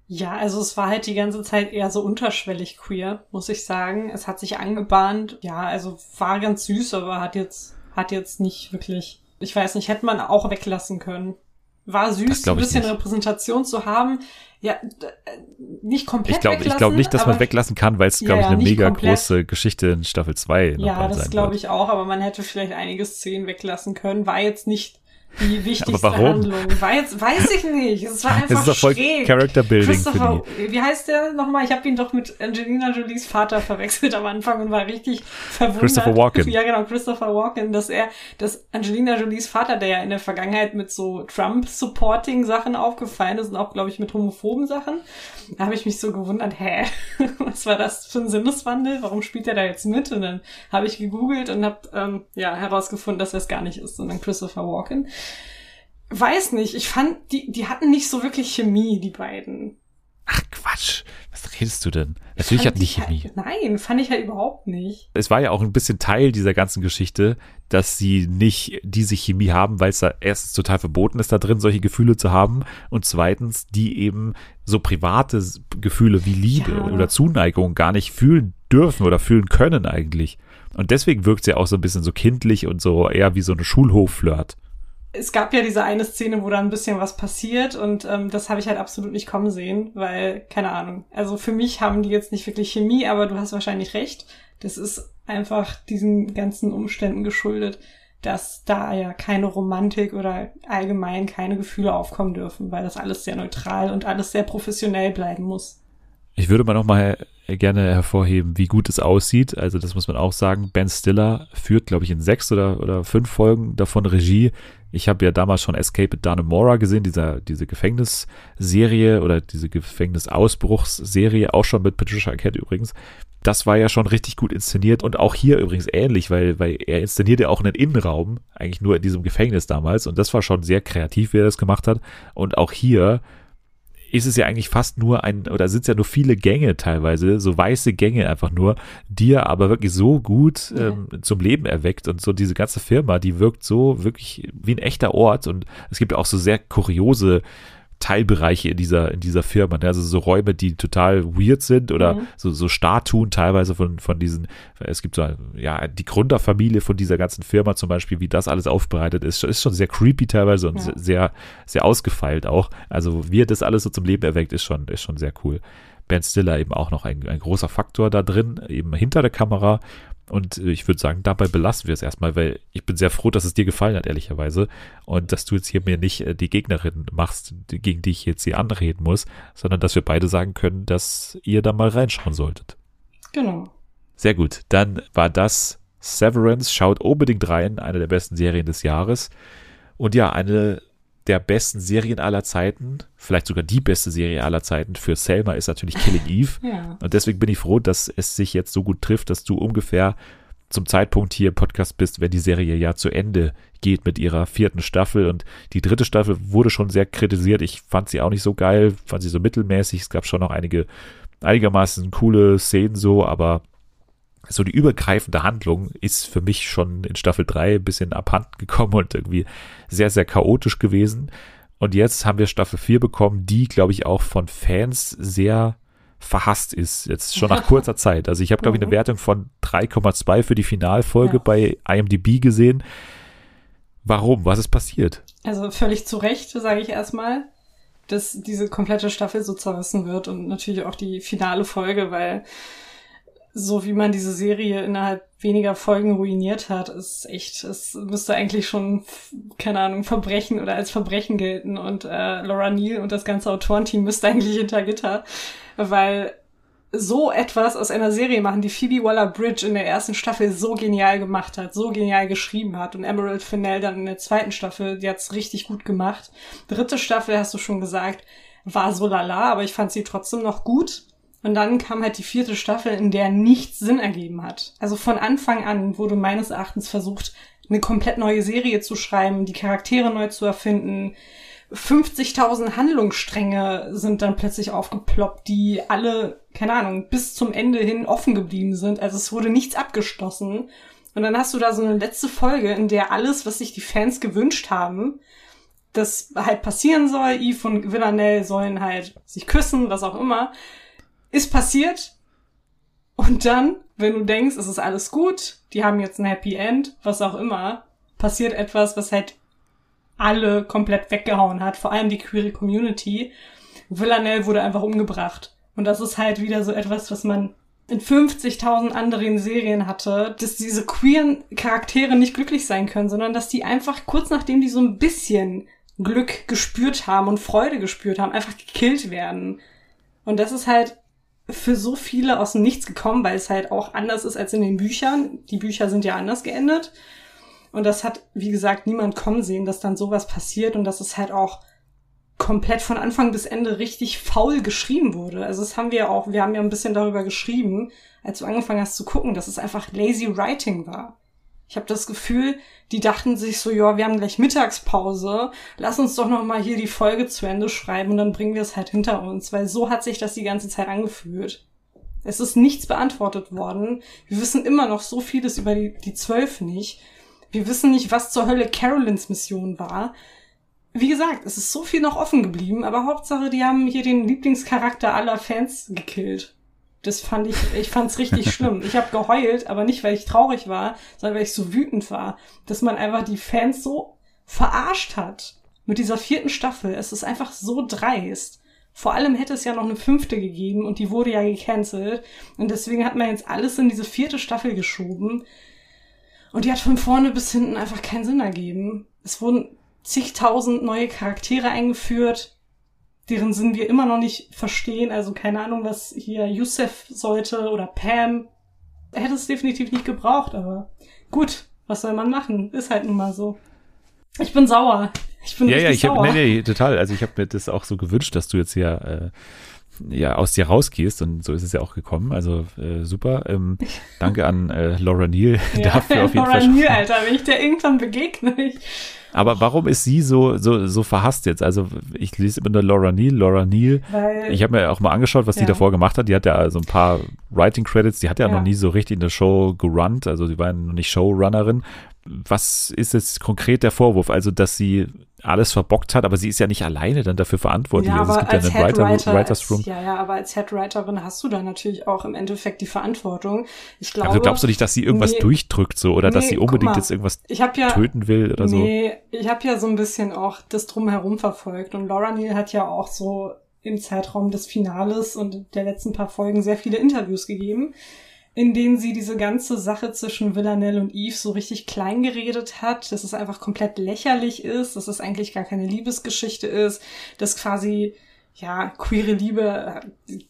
Ja, also es war halt die ganze Zeit eher so unterschwellig queer, muss ich sagen. Es hat sich angebahnt. Ja, also war ganz süß, aber hat jetzt, hat jetzt nicht wirklich, ich weiß nicht, hätte man auch weglassen können. War süß, ein glaub ich bisschen nicht. Repräsentation zu haben. Ja, äh, nicht komplett Ich glaube ich weglassen. glaub nicht, dass man weglassen kann, weil es, Ja, glaube ich, ja, eine nicht mega komplett. große Geschichte in Staffel 2 noch Ja, mal das glaube ich auch, aber man hätte vielleicht einige Szenen weglassen können. War jetzt nicht die wichtigste warum? Handlung. Jetzt, weiß ich nicht. Es war einfach Es ist doch voll schräg. Character Building für Christopher, die. wie heißt der nochmal? Ich habe ihn doch mit Angelina Jolies Vater verwechselt am Anfang und war richtig verwundert. Christopher Walken. Ja, genau, Christopher Walken, dass er, dass Angelina Jolies Vater, der ja in der Vergangenheit mit so Trump-Supporting-Sachen aufgefallen ist und auch, glaube ich, mit homophoben Sachen, da habe ich mich so gewundert, hä, was war das für ein Sinneswandel? Warum spielt er da jetzt mit? Und dann habe ich gegoogelt und habe ähm, ja herausgefunden, dass er es gar nicht ist, sondern Christopher Walken. Weiß nicht, ich fand, die, die hatten nicht so wirklich Chemie, die beiden. Ach Quatsch, was redest du denn? Natürlich Fand hat die ich Chemie. Halt, nein, fand ich halt überhaupt nicht. Es war ja auch ein bisschen Teil dieser ganzen Geschichte, dass sie nicht diese Chemie haben, weil es da erstens total verboten ist, da drin solche Gefühle zu haben und zweitens, die eben so private Gefühle wie Liebe Ja. oder Zuneigung gar nicht fühlen dürfen oder fühlen können eigentlich. Und deswegen wirkt sie auch so ein bisschen so kindlich und so eher wie so eine Schulhof-Flirt. Es gab ja diese eine Szene, wo da ein bisschen was passiert und ähm, das habe ich halt absolut nicht kommen sehen, weil, keine Ahnung. Also für mich haben die jetzt nicht wirklich Chemie, aber du hast wahrscheinlich recht. Das ist einfach diesen ganzen Umständen geschuldet, dass da ja keine Romantik oder allgemein keine Gefühle aufkommen dürfen, weil das alles sehr neutral und alles sehr professionell bleiben muss. Ich würde mal noch mal gerne hervorheben, wie gut es aussieht. Also das muss man auch sagen. Ben Stiller führt, glaube ich, in sechs oder, oder fünf Folgen davon Regie. Ich habe ja damals schon Escape at Dannemora gesehen, dieser, diese Gefängnisserie oder diese Gefängnisausbruchsserie, auch schon mit Patricia Arquette übrigens. Das war ja schon richtig gut inszeniert und auch hier übrigens ähnlich, weil, weil er inszeniert ja auch einen Innenraum, eigentlich nur in diesem Gefängnis damals und das war schon sehr kreativ, wie er das gemacht hat. Und auch hier ist es ja eigentlich fast nur ein, oder sind es ja nur viele Gänge teilweise, so weiße Gänge einfach nur, die er aber wirklich so gut ähm, zum Leben erweckt und so diese ganze Firma, die wirkt so wirklich wie ein echter Ort und es gibt auch so sehr kuriose Teilbereiche in dieser, in dieser Firma, ne? also so Räume, die total weird sind oder Mhm. so, so Statuen teilweise von, von diesen, es gibt so, ja, die Gründerfamilie von dieser ganzen Firma zum Beispiel, wie das alles aufbereitet ist, ist schon sehr creepy teilweise und Ja. sehr, sehr ausgefeilt auch. Also wie er das alles so zum Leben erweckt, ist schon, ist schon sehr cool. Ben Stiller eben auch noch ein, ein großer Faktor da drin, eben hinter der Kamera. Und äh, ich würde sagen, dabei belassen wir es erstmal, weil ich bin sehr froh, dass es dir gefallen hat, ehrlicherweise. Und dass du jetzt hier mir nicht äh, die Gegnerin machst, gegen die ich jetzt hier anreden muss, sondern dass wir beide sagen können, dass ihr da mal reinschauen solltet. Genau. Sehr gut. Dann war das Severance. Schaut unbedingt rein. Eine der besten Serien des Jahres. Und ja, eine der besten Serien aller Zeiten, vielleicht sogar die beste Serie aller Zeiten für Selma ist natürlich Killing Eve. Ja. Und deswegen bin ich froh, dass es sich jetzt so gut trifft, dass du ungefähr zum Zeitpunkt hier im Podcast bist, wenn die Serie ja zu Ende geht mit ihrer vierten Staffel. Und die dritte Staffel wurde schon sehr kritisiert. Ich fand sie auch nicht so geil, fand sie so mittelmäßig. Es gab schon noch einige einigermaßen coole Szenen so, aber so die übergreifende Handlung ist für mich schon in Staffel 3 ein bisschen abhanden gekommen und irgendwie sehr, sehr chaotisch gewesen. Und jetzt haben wir Staffel 4 bekommen, die, glaube ich, auch von Fans sehr verhasst ist, jetzt schon nach kurzer Zeit. Also ich habe, glaube ich, eine Mhm. Wertung von 3,2 für die Finalfolge Ja. bei IMDb gesehen. Warum? Was ist passiert? Also völlig zu Recht, sage ich erstmal, dass diese komplette Staffel so zerrissen wird und natürlich auch die finale Folge, weil so wie man diese Serie innerhalb weniger Folgen ruiniert hat, ist echt, es müsste eigentlich schon, keine Ahnung, Verbrechen oder als Verbrechen gelten und äh, Laura Neal und das ganze Autorenteam müsste eigentlich hinter Gitter, weil so etwas aus einer Serie machen, die Phoebe Waller-Bridge in der ersten Staffel so genial gemacht hat, so genial geschrieben hat und Emerald Fennell dann in der zweiten Staffel, die hat's richtig gut gemacht. Dritte Staffel, hast du schon gesagt, war so lala, aber ich fand sie trotzdem noch gut. Und dann kam halt die vierte Staffel, in der nichts Sinn ergeben hat. Also von Anfang an wurde meines Erachtens versucht, eine komplett neue Serie zu schreiben, die Charaktere neu zu erfinden, 50.000 Handlungsstränge sind dann plötzlich aufgeploppt, die alle, keine Ahnung, bis zum Ende hin offen geblieben sind. Also es wurde nichts abgeschlossen. Und dann hast du da so eine letzte Folge, in der alles, was sich die Fans gewünscht haben, das halt passieren soll, Eve und Villanelle sollen halt sich küssen, was auch immer, ist passiert. Und dann, wenn du denkst, es ist alles gut, die haben jetzt ein Happy End, was auch immer, passiert etwas, was halt alle komplett weggehauen hat, vor allem die queere Community. Villanelle wurde einfach umgebracht. Und das ist halt wieder so etwas, was man in 50.000 anderen Serien hatte, dass diese queeren Charaktere nicht glücklich sein können, sondern dass die einfach kurz nachdem die so ein bisschen Glück gespürt haben und Freude gespürt haben, einfach gekillt werden. Und das ist halt für so viele aus dem Nichts gekommen, weil es halt auch anders ist als in den Büchern. Die Bücher sind ja anders geendet. Und das hat, wie gesagt, niemand kommen sehen, dass dann sowas passiert und dass es halt auch komplett von Anfang bis Ende richtig faul geschrieben wurde. Also das haben wir auch, wir haben ja ein bisschen darüber geschrieben, als du angefangen hast zu gucken, dass es einfach lazy writing war. Ich habe das Gefühl, die dachten sich so, ja, wir haben gleich Mittagspause, lass uns doch noch mal hier die Folge zu Ende schreiben und dann bringen wir es halt hinter uns, weil so hat sich das die ganze Zeit angefühlt. Es ist nichts beantwortet worden. Wir wissen immer noch so vieles über die, die Zwölf nicht. Wir wissen nicht, was zur Hölle Carolins Mission war. Wie gesagt, es ist so viel noch offen geblieben, aber Hauptsache, die haben hier den Lieblingscharakter aller Fans gekillt. Das fand ich, ich fand's richtig schlimm. Ich habe geheult, aber nicht, weil ich traurig war, sondern weil ich so wütend war, dass man einfach die Fans so verarscht hat. Mit dieser vierten Staffel. Es ist einfach so dreist. Vor allem hätte es ja noch eine fünfte gegeben und die wurde ja gecancelt. Und deswegen hat man jetzt alles in diese vierte Staffel geschoben. Und die hat von vorne bis hinten einfach keinen Sinn ergeben. Es wurden zigtausend neue Charaktere eingeführt, deren Sinn wir immer noch nicht verstehen. Also keine Ahnung, was hier Yusef sollte oder Pam. Er hätte es definitiv nicht gebraucht, aber gut, was soll man machen? Ist halt nun mal so. Ich bin sauer. Ich bin ja, ja, ich sauer. Hab, nee, nee, total. Also ich habe mir das auch so gewünscht, dass du jetzt hier äh, ja aus dir rausgehst und so ist es ja auch gekommen. Also äh, super. Ähm, danke an äh, Laura Neal ja, dafür auf jeden Laura Fall. Neal, Alter, wenn ich der irgendwann begegne. Ich, Aber warum ist sie so so so verhasst jetzt? Also ich lese immer nur Laura Neal, Laura Neal. weil, Ich habe mir auch mal angeschaut, was die Ja. davor gemacht hat. Die hat ja so ein paar Writing Credits. Die hat ja, Ja. noch nie so richtig eine Show gerunnt. Also sie war ja noch nicht Showrunnerin. Was ist jetzt konkret der Vorwurf? Also, dass sie alles verbockt hat, aber sie ist ja nicht alleine dann dafür verantwortlich. ja, also es aber gibt ja als einen Writer, Writers Room. als, ja, ja, aber als Headwriterin hast du da natürlich auch im Endeffekt die Verantwortung. Ich glaube, Also glaubst du nicht, dass sie irgendwas Nee. durchdrückt so oder dass Nee, sie guck unbedingt mal. jetzt irgendwas ja töten will oder so? Nee, ich habe ja so ein bisschen auch das drumherum verfolgt und Laura Neal hat ja auch so im Zeitraum des Finales und der letzten paar Folgen sehr viele Interviews gegeben, in denen sie diese ganze Sache zwischen Villanelle und Eve so richtig klein geredet hat, dass es einfach komplett lächerlich ist, dass es eigentlich gar keine Liebesgeschichte ist, dass quasi ja queere Liebe,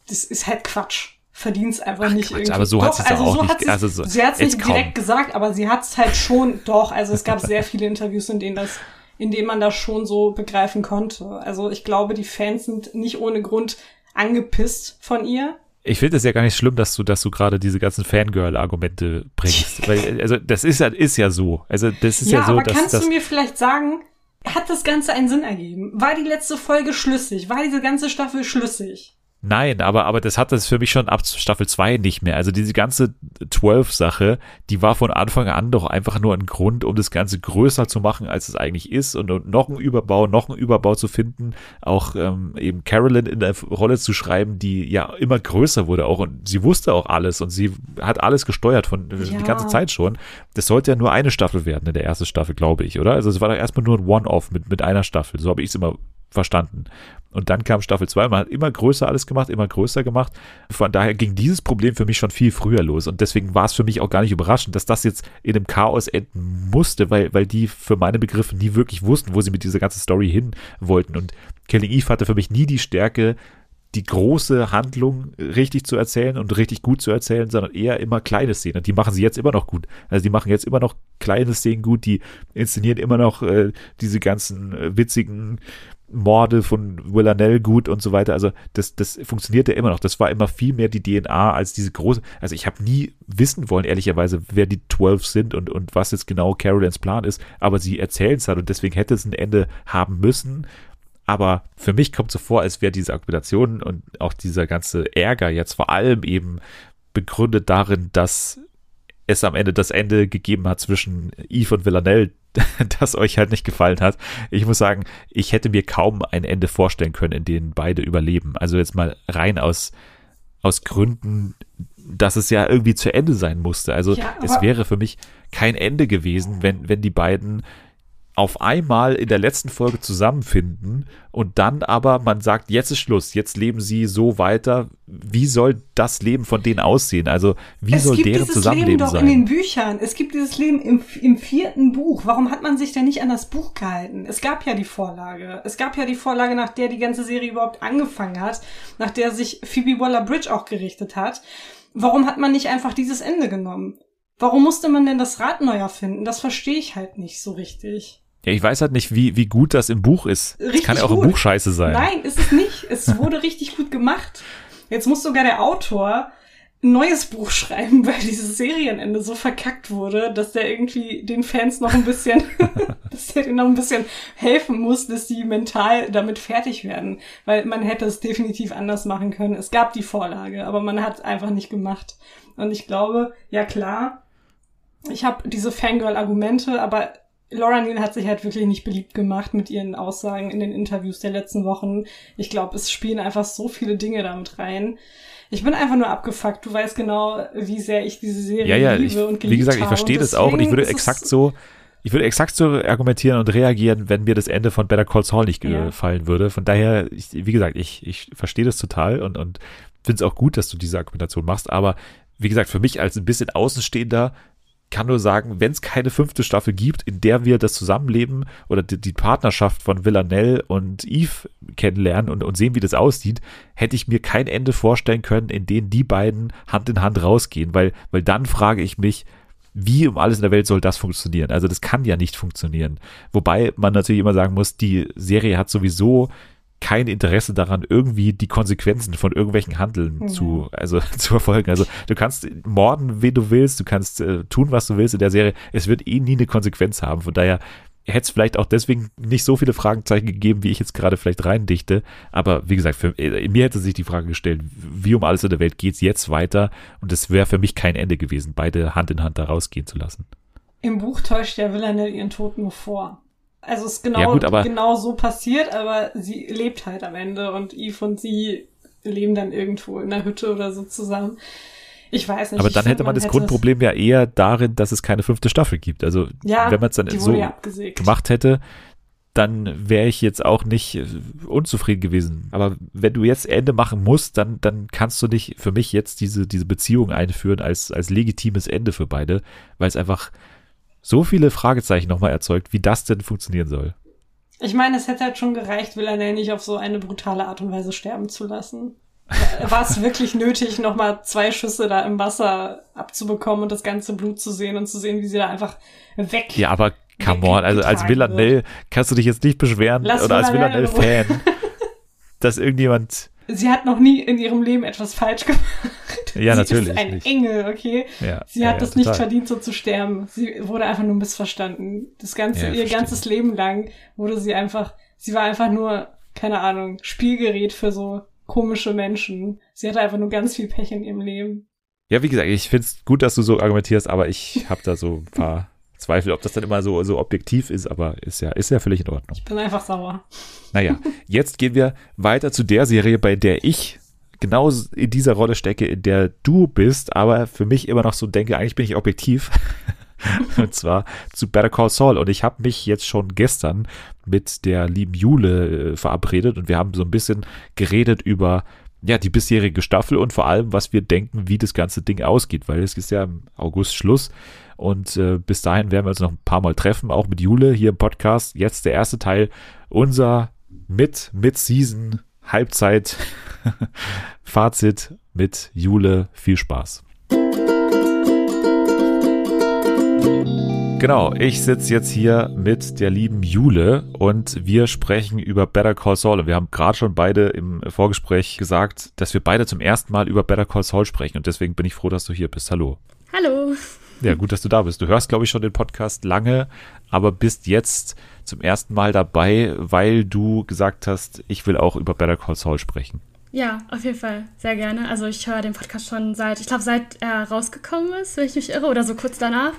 das ist halt Quatsch. Verdien's einfach nicht Quatsch, irgendwie. aber so hat sie's also doch auch so nicht- hat also so- sie hat's jetzt nicht kaum. direkt gesagt, aber sie hat's halt schon doch. Also es gab sehr viele Interviews, in denen das, in denen man das schon so begreifen konnte. Also ich glaube, die Fans sind nicht ohne Grund angepisst von ihr. Ich finde es ja gar nicht schlimm, dass du, dass du gerade diese ganzen Fangirl-Argumente bringst. Weil, also das ist ja, ist ja so. Also das ist ja, ja, so, aber dass kannst das. du mir vielleicht sagen, hat das Ganze einen Sinn ergeben? War die letzte Folge schlüssig? War diese ganze Staffel schlüssig? Nein, aber, aber das hat das für mich schon ab Staffel 2 nicht mehr. Also diese ganze 12-Sache, die war von Anfang an doch einfach nur ein Grund, um das Ganze größer zu machen, als es eigentlich ist und, und noch einen Überbau, noch einen Überbau zu finden, auch ähm, eben Carolyn in der Rolle zu schreiben, die ja immer größer wurde auch und sie wusste auch alles und sie hat alles gesteuert von äh, ja. die ganze Zeit schon. Das sollte ja nur eine Staffel werden in der ersten Staffel, glaube ich, oder? Also es war doch erstmal nur ein One-Off mit, mit einer Staffel. So habe ich es immer verstanden. Und dann kam Staffel 2, man hat immer größer alles gemacht, immer größer gemacht. Von daher ging dieses Problem für mich schon viel früher los. Und deswegen war es für mich auch gar nicht überraschend, dass das jetzt in einem Chaos enden musste, weil, weil die für meine Begriffe nie wirklich wussten, wo sie mit dieser ganzen Story hin wollten. Und Killing Eve hatte für mich nie die Stärke, die große Handlung richtig zu erzählen und richtig gut zu erzählen, sondern eher immer kleine Szenen. Und die machen sie jetzt immer noch gut. Also die machen jetzt immer noch kleine Szenen gut, die inszenieren immer noch äh, diese ganzen äh, witzigen Morde von Villanelle gut und so weiter. Also das, das funktioniert ja immer noch. Das war immer viel mehr die DNA als diese große. Also ich habe nie wissen wollen, ehrlicherweise, wer die 12 sind und, und was jetzt genau Carolines Plan ist. Aber sie erzählen es halt und deswegen hätte es ein Ende haben müssen. Aber für mich kommt so vor, als wäre diese Argumentation und auch dieser ganze Ärger jetzt vor allem eben begründet darin, dass es am Ende das Ende gegeben hat zwischen Eve und Villanelle, das euch halt nicht gefallen hat. Ich muss sagen, ich hätte mir kaum ein Ende vorstellen können, in dem beide überleben. Also jetzt mal rein aus, aus Gründen, dass es ja irgendwie zu Ende sein musste. Also ja, es wäre für mich kein Ende gewesen, wenn, wenn die beiden auf einmal in der letzten Folge zusammenfinden und dann aber man sagt, jetzt ist Schluss, jetzt leben sie so weiter. Wie soll das Leben von denen aussehen? Also wie es soll deren Zusammenleben sein? Es gibt dieses Leben doch in den Büchern. Es gibt dieses Leben im, im vierten Buch. Warum hat man sich denn nicht an das Buch gehalten? Es gab ja die Vorlage. Es gab ja die Vorlage, nach der die ganze Serie überhaupt angefangen hat, nach der sich Phoebe Waller-Bridge auch gerichtet hat. Warum hat man nicht einfach dieses Ende genommen? Warum musste man denn das Rad neu erfinden? Das verstehe ich halt nicht so richtig. Ja, ich weiß halt nicht, wie, wie gut das im Buch ist. Richtig das kann ja auch gut. im Buch scheiße sein. Nein, ist es nicht. Es wurde richtig gut gemacht. Jetzt muss sogar der Autor ein neues Buch schreiben, weil dieses Serienende so verkackt wurde, dass der irgendwie den Fans noch ein bisschen, dass der denen noch ein bisschen helfen muss, dass die mental damit fertig werden. Weil man hätte es definitiv anders machen können. Es gab die Vorlage, aber man hat es einfach nicht gemacht. Und ich glaube, ja klar, ich habe diese Fangirl-Argumente, aber Laura Neal hat sich halt wirklich nicht beliebt gemacht mit ihren Aussagen in den Interviews der letzten Wochen. Ich glaube, es spielen einfach so viele Dinge damit rein. Ich bin einfach nur abgefuckt. Du weißt genau, wie sehr ich diese Serie ja, ja, liebe ich, und geliebt Wie gesagt, ich verstehe das auch und ich würde exakt so, ich würde exakt so argumentieren und reagieren, wenn mir das Ende von Better Call Saul nicht ja. gefallen würde. Von daher, ich, wie gesagt, ich, ich verstehe das total und, und finde es auch gut, dass du diese Argumentation machst. Aber wie gesagt, für mich als ein bisschen Außenstehender kann nur sagen, wenn es keine fünfte Staffel gibt, in der wir das Zusammenleben oder die, die Partnerschaft von Villanelle und Eve kennenlernen und, und sehen, wie das aussieht, hätte ich mir kein Ende vorstellen können, in dem die beiden Hand in Hand rausgehen, weil, weil dann frage ich mich, wie um alles in der Welt soll das funktionieren? Also das kann ja nicht funktionieren. Wobei man natürlich immer sagen muss, die Serie hat sowieso kein Interesse daran, irgendwie die Konsequenzen von irgendwelchen Handeln ja. zu, also, zu verfolgen. Also du kannst morden, wen du willst, du kannst äh, tun, was du willst in der Serie. Es wird eh nie eine Konsequenz haben. Von daher hätte es vielleicht auch deswegen nicht so viele Fragezeichen gegeben, wie ich jetzt gerade vielleicht reindichte. Aber wie gesagt, für, äh, mir hätte sich die Frage gestellt, wie um alles in der Welt geht es jetzt weiter? Und es wäre für mich kein Ende gewesen, beide Hand in Hand da rausgehen zu lassen. Im Buch täuscht ja Villanelle ihren Tod nur vor. Also es ist genau, ja gut, genau so passiert, aber sie lebt halt am Ende und Eve und sie leben dann irgendwo in der Hütte oder so zusammen. Ich weiß nicht. Aber dann hätte man das Grundproblem ja eher darin, dass es keine fünfte Staffel gibt. Also ja, wenn man es dann so ja gemacht hätte, dann wäre ich jetzt auch nicht äh, unzufrieden gewesen. Aber wenn du jetzt Ende machen musst, dann, dann kannst du nicht für mich jetzt diese, diese Beziehung einführen als, als legitimes Ende für beide, weil es einfach so viele Fragezeichen nochmal erzeugt, wie das denn funktionieren soll. Ich meine, es hätte halt schon gereicht, Villanelle nicht auf so eine brutale Art und Weise sterben zu lassen. War es wirklich nötig, nochmal zwei Schüsse da im Wasser abzubekommen und das ganze Blut zu sehen und zu sehen, wie sie da einfach weg. Ja, aber come on, also als Villanelle kannst du dich jetzt nicht beschweren Lass oder als Villanelle-Fan, dass irgendjemand Sie hat noch nie in ihrem Leben etwas falsch gemacht. Ja, sie natürlich. Sie ist ein nicht. Engel, okay? Ja, sie hat ja, es ja, nicht verdient, so zu sterben. Sie wurde einfach nur missverstanden. Das ganze, ihr verstehe. ganzes Leben lang wurde sie einfach, sie war einfach nur, keine Ahnung, Spielgerät für so komische Menschen. Sie hatte einfach nur ganz viel Pech in ihrem Leben. Ja, wie gesagt, ich finde es gut, dass du so argumentierst, aber ich habe da so ein paar Zweifel, ob das dann immer so, so objektiv ist, aber ist ja, ist ja völlig in Ordnung. Ich bin einfach sauer. Naja, jetzt gehen wir weiter zu der Serie, bei der ich genau in dieser Rolle stecke, in der du bist, aber für mich immer noch so denke, eigentlich bin ich objektiv. und zwar zu Better Call Saul. Und ich habe mich jetzt schon gestern mit der lieben Jule äh, verabredet und wir haben so ein bisschen geredet über ja, die bisherige Staffel und vor allem, was wir denken, wie das ganze Ding ausgeht, weil es ist ja im August Schluss und äh, bis dahin werden wir uns noch ein paar Mal treffen, auch mit Jule hier im Podcast. Jetzt der erste Teil, unser mit, mit Season Halbzeit Fazit mit Jule. Viel Spaß. Genau, ich sitze jetzt hier mit der lieben Jule und wir sprechen über Better Call Saul. Und wir haben gerade schon beide im Vorgespräch gesagt, dass wir beide zum ersten Mal über Better Call Saul sprechen. Und deswegen bin ich froh, dass du hier bist. Hallo. Hallo. Ja, gut, dass du da bist. Du hörst, glaube ich, schon den Podcast lange, aber bist jetzt zum ersten Mal dabei, weil du gesagt hast, ich will auch über Better Call Saul sprechen. Ja, auf jeden Fall, sehr gerne. Also ich höre den Podcast schon seit, ich glaube, seit er rausgekommen ist, wenn ich mich irre, oder so kurz danach.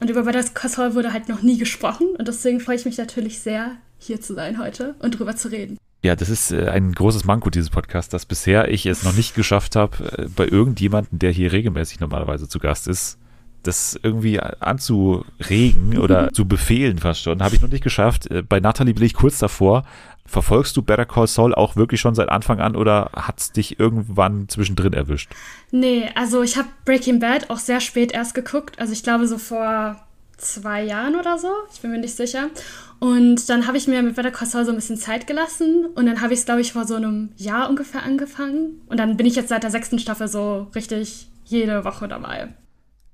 Und über Better Call Saul wurde halt noch nie gesprochen. Und deswegen freue ich mich natürlich sehr, hier zu sein heute und drüber zu reden. Ja, das ist äh, ein großes Manko dieses Podcasts, dass bisher ich es noch nicht geschafft habe, äh, bei irgendjemandem, der hier regelmäßig normalerweise zu Gast ist, das irgendwie anzuregen oder zu befehlen fast schon, habe ich noch nicht geschafft. Äh, bei Natalie bin ich kurz davor. Verfolgst du Better Call Saul auch wirklich schon seit Anfang an oder hat es dich irgendwann zwischendrin erwischt? Nee, also ich habe Breaking Bad auch sehr spät erst geguckt. Also ich glaube so vor zwei Jahren oder so. Ich bin mir nicht sicher. Und dann habe ich mir mit Better Call Saul so ein bisschen Zeit gelassen. Und dann habe ich es, glaube ich, vor so einem Jahr ungefähr angefangen. Und dann bin ich jetzt seit der sechsten Staffel so richtig jede Woche dabei.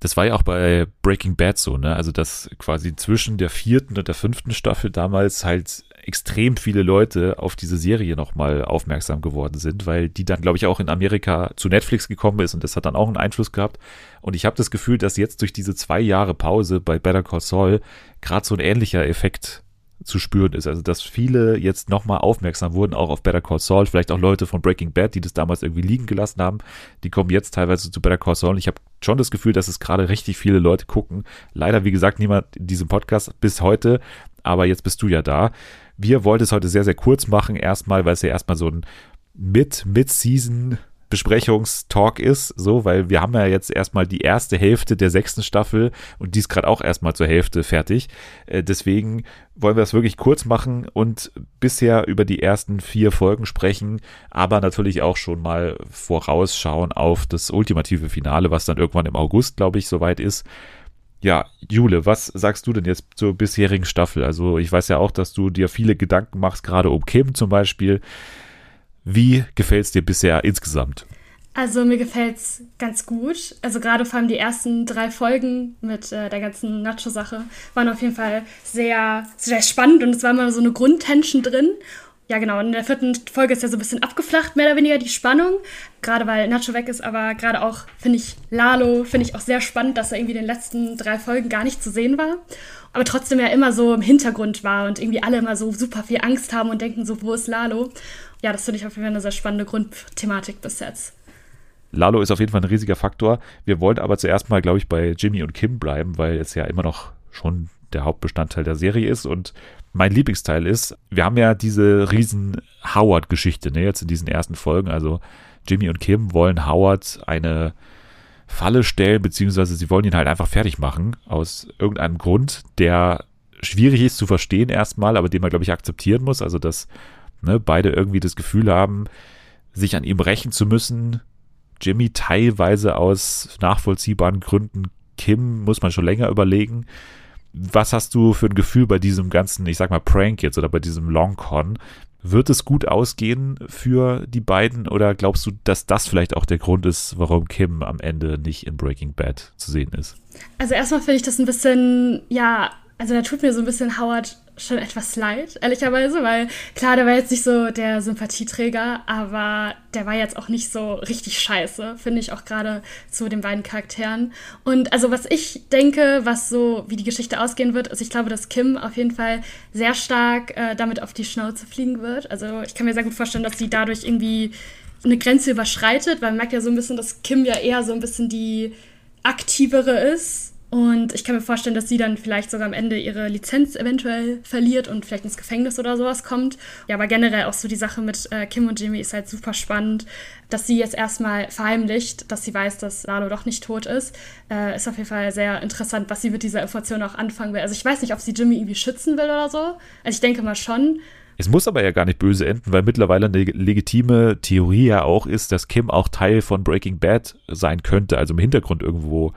Das war ja auch bei Breaking Bad so, ne? Also, dass quasi zwischen der vierten und der fünften Staffel damals halt extrem viele Leute auf diese Serie nochmal aufmerksam geworden sind, weil die dann, glaube ich, auch in Amerika zu Netflix gekommen ist und das hat dann auch einen Einfluss gehabt. Und ich habe das Gefühl, dass jetzt durch diese zwei Jahre Pause bei Better Call Saul gerade so ein ähnlicher Effekt zu spüren ist. Also, dass viele jetzt nochmal aufmerksam wurden, auch auf Better Call Saul. Vielleicht auch Leute von Breaking Bad, die das damals irgendwie liegen gelassen haben. Die kommen jetzt teilweise zu Better Call Saul. Und ich habe schon das Gefühl, dass es gerade richtig viele Leute gucken. Leider, wie gesagt, niemand in diesem Podcast bis heute. Aber jetzt bist du ja da. Wir wollten es heute sehr, sehr kurz machen. Erstmal, weil es ja erstmal so ein mit, mit Season Besprechungstalk ist, so, weil wir haben ja jetzt erstmal die erste Hälfte der sechsten Staffel und die ist gerade auch erstmal zur Hälfte fertig. Äh, deswegen wollen wir das wirklich kurz machen und bisher über die ersten vier Folgen sprechen, aber natürlich auch schon mal vorausschauen auf das ultimative Finale, was dann irgendwann im August, glaube ich, soweit ist. Ja, Jule, was sagst du denn jetzt zur bisherigen Staffel? Also ich weiß ja auch, dass du dir viele Gedanken machst, gerade um Kim zum Beispiel. Wie gefällt es dir bisher insgesamt? Also mir gefällt es ganz gut. Also gerade vor allem die ersten drei Folgen mit äh, der ganzen Nacho-Sache waren auf jeden Fall sehr, sehr spannend und es war immer so eine Grundtension drin. Ja, genau. In der vierten Folge ist ja so ein bisschen abgeflacht, mehr oder weniger die Spannung. Gerade weil Nacho weg ist, aber gerade auch, finde ich, Lalo, finde ich auch sehr spannend, dass er irgendwie in den letzten drei Folgen gar nicht zu sehen war. Aber trotzdem ja immer so im Hintergrund war und irgendwie alle immer so super viel Angst haben und denken so, wo ist Lalo? Ja, das finde ich auf jeden Fall eine sehr spannende Grundthematik bis jetzt. Lalo ist auf jeden Fall ein riesiger Faktor. Wir wollten aber zuerst mal, glaube ich, bei Jimmy und Kim bleiben, weil es ja immer noch schon der Hauptbestandteil der Serie ist und mein Lieblingsteil ist, wir haben ja diese riesen Howard-Geschichte, ne, jetzt in diesen ersten Folgen. Also Jimmy und Kim wollen Howard eine Falle stellen, beziehungsweise sie wollen ihn halt einfach fertig machen, aus irgendeinem Grund, der schwierig ist zu verstehen erstmal, aber den man, glaube ich, akzeptieren muss. Also, dass ne, beide irgendwie das Gefühl haben, sich an ihm rächen zu müssen. Jimmy teilweise aus nachvollziehbaren Gründen, Kim muss man schon länger überlegen was hast du für ein Gefühl bei diesem ganzen, ich sag mal, Prank jetzt oder bei diesem Longcon? Wird es gut ausgehen für die beiden oder glaubst du, dass das vielleicht auch der Grund ist, warum Kim am Ende nicht in Breaking Bad zu sehen ist? Also erstmal finde ich das ein bisschen, ja, also da tut mir so ein bisschen Howard schon etwas leid, ehrlicherweise, weil klar, der war jetzt nicht so der Sympathieträger, aber der war jetzt auch nicht so richtig scheiße, finde ich auch gerade zu den beiden Charakteren. Und also was ich denke, was so, wie die Geschichte ausgehen wird, ist, ich glaube, dass Kim auf jeden Fall sehr stark äh, damit auf die Schnauze fliegen wird. Also ich kann mir sehr gut vorstellen, dass sie dadurch irgendwie eine Grenze überschreitet, weil man merkt ja so ein bisschen, dass Kim ja eher so ein bisschen die aktivere ist und ich kann mir vorstellen, dass sie dann vielleicht sogar am Ende ihre Lizenz eventuell verliert und vielleicht ins Gefängnis oder sowas kommt. Ja, aber generell auch so die Sache mit äh, Kim und Jimmy ist halt super spannend, dass sie jetzt erstmal verheimlicht, dass sie weiß, dass Lalo doch nicht tot ist. Äh, ist auf jeden Fall sehr interessant, was sie mit dieser Information auch anfangen will. Also ich weiß nicht, ob sie Jimmy irgendwie schützen will oder so. Also ich denke mal schon. Es muss aber ja gar nicht böse enden, weil mittlerweile eine legitime Theorie ja auch ist, dass Kim auch Teil von Breaking Bad sein könnte, also im Hintergrund irgendwo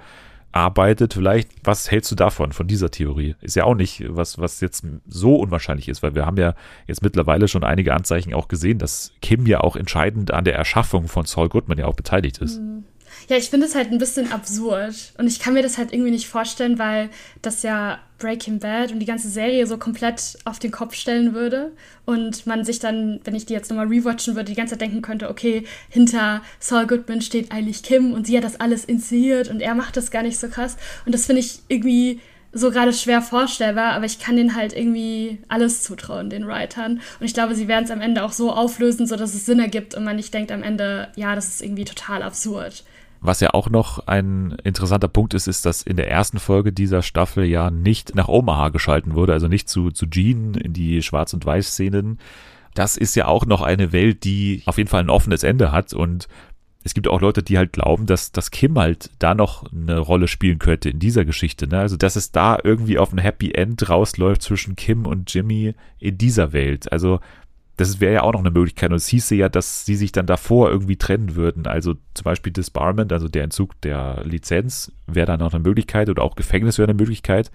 arbeitet. Vielleicht, was hältst du davon, von dieser Theorie? Ist ja auch nicht was, was jetzt so unwahrscheinlich ist, weil wir haben ja jetzt mittlerweile schon einige Anzeichen auch gesehen, dass Kim ja auch entscheidend an der Erschaffung von Saul Goodman ja auch beteiligt ist. Mhm. Ja, ich finde es halt ein bisschen absurd. Und ich kann mir das halt irgendwie nicht vorstellen, weil das ja Breaking Bad und die ganze Serie so komplett auf den Kopf stellen würde. Und man sich dann, wenn ich die jetzt nochmal rewatchen würde, die ganze Zeit denken könnte, okay, hinter Saul Goodman steht eigentlich Kim und sie hat das alles inszeniert und er macht das gar nicht so krass. Und das finde ich irgendwie so gerade schwer vorstellbar, aber ich kann denen halt irgendwie alles zutrauen, den Writern. Und ich glaube, sie werden es am Ende auch so auflösen, sodass es Sinn ergibt und man nicht denkt am Ende, ja, das ist irgendwie total absurd. Was ja auch noch ein interessanter Punkt ist, ist, dass in der ersten Folge dieser Staffel ja nicht nach Omaha geschalten wurde, also nicht zu, zu Gene in die Schwarz- und Weiß-Szenen. Das ist ja auch noch eine Welt, die auf jeden Fall ein offenes Ende hat und es gibt auch Leute, die halt glauben, dass, dass Kim halt da noch eine Rolle spielen könnte in dieser Geschichte. Ne? Also, dass es da irgendwie auf ein Happy End rausläuft zwischen Kim und Jimmy in dieser Welt. Also, das wäre ja auch noch eine Möglichkeit. Und es hieße ja, dass sie sich dann davor irgendwie trennen würden. Also zum Beispiel Disbarment, also der Entzug der Lizenz, wäre dann noch eine Möglichkeit oder auch Gefängnis wäre eine Möglichkeit.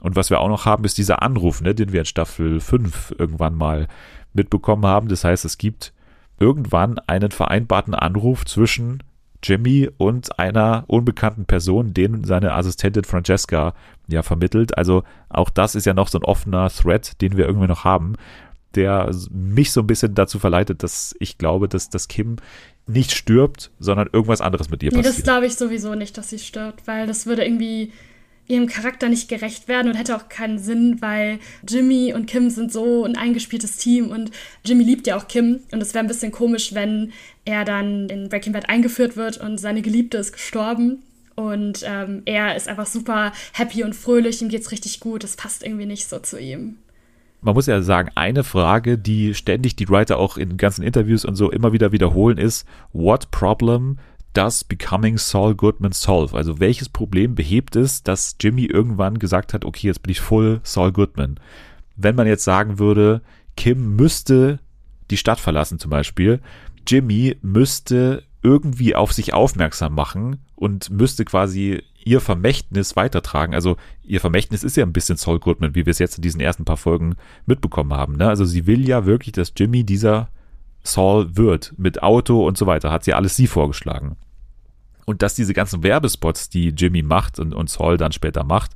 Und was wir auch noch haben, ist dieser Anruf, ne, den wir in Staffel 5 irgendwann mal mitbekommen haben. Das heißt, es gibt irgendwann einen vereinbarten Anruf zwischen Jimmy und einer unbekannten Person, den seine Assistentin Francesca ja vermittelt. Also auch das ist ja noch so ein offener Thread, den wir irgendwie noch haben der mich so ein bisschen dazu verleitet, dass ich glaube, dass, dass Kim nicht stirbt, sondern irgendwas anderes mit ihr nee, passiert. Das glaube ich sowieso nicht, dass sie stirbt, weil das würde irgendwie ihrem Charakter nicht gerecht werden und hätte auch keinen Sinn, weil Jimmy und Kim sind so ein eingespieltes Team und Jimmy liebt ja auch Kim und es wäre ein bisschen komisch, wenn er dann in Breaking Bad eingeführt wird und seine Geliebte ist gestorben und ähm, er ist einfach super happy und fröhlich, ihm geht's richtig gut. Das passt irgendwie nicht so zu ihm man muss ja sagen, eine Frage, die ständig die Writer auch in ganzen Interviews und so immer wieder wiederholen, ist, what problem does becoming Saul Goodman solve? Also welches Problem behebt es, dass Jimmy irgendwann gesagt hat, okay, jetzt bin ich full Saul Goodman? Wenn man jetzt sagen würde, Kim müsste die Stadt verlassen zum Beispiel, Jimmy müsste irgendwie auf sich aufmerksam machen und müsste quasi ihr Vermächtnis weitertragen. Also ihr Vermächtnis ist ja ein bisschen Saul Goodman, wie wir es jetzt in diesen ersten paar Folgen mitbekommen haben. Ne? Also sie will ja wirklich, dass Jimmy dieser Saul wird, mit Auto und so weiter, hat sie alles sie vorgeschlagen. Und dass diese ganzen Werbespots, die Jimmy macht und, und Saul dann später macht,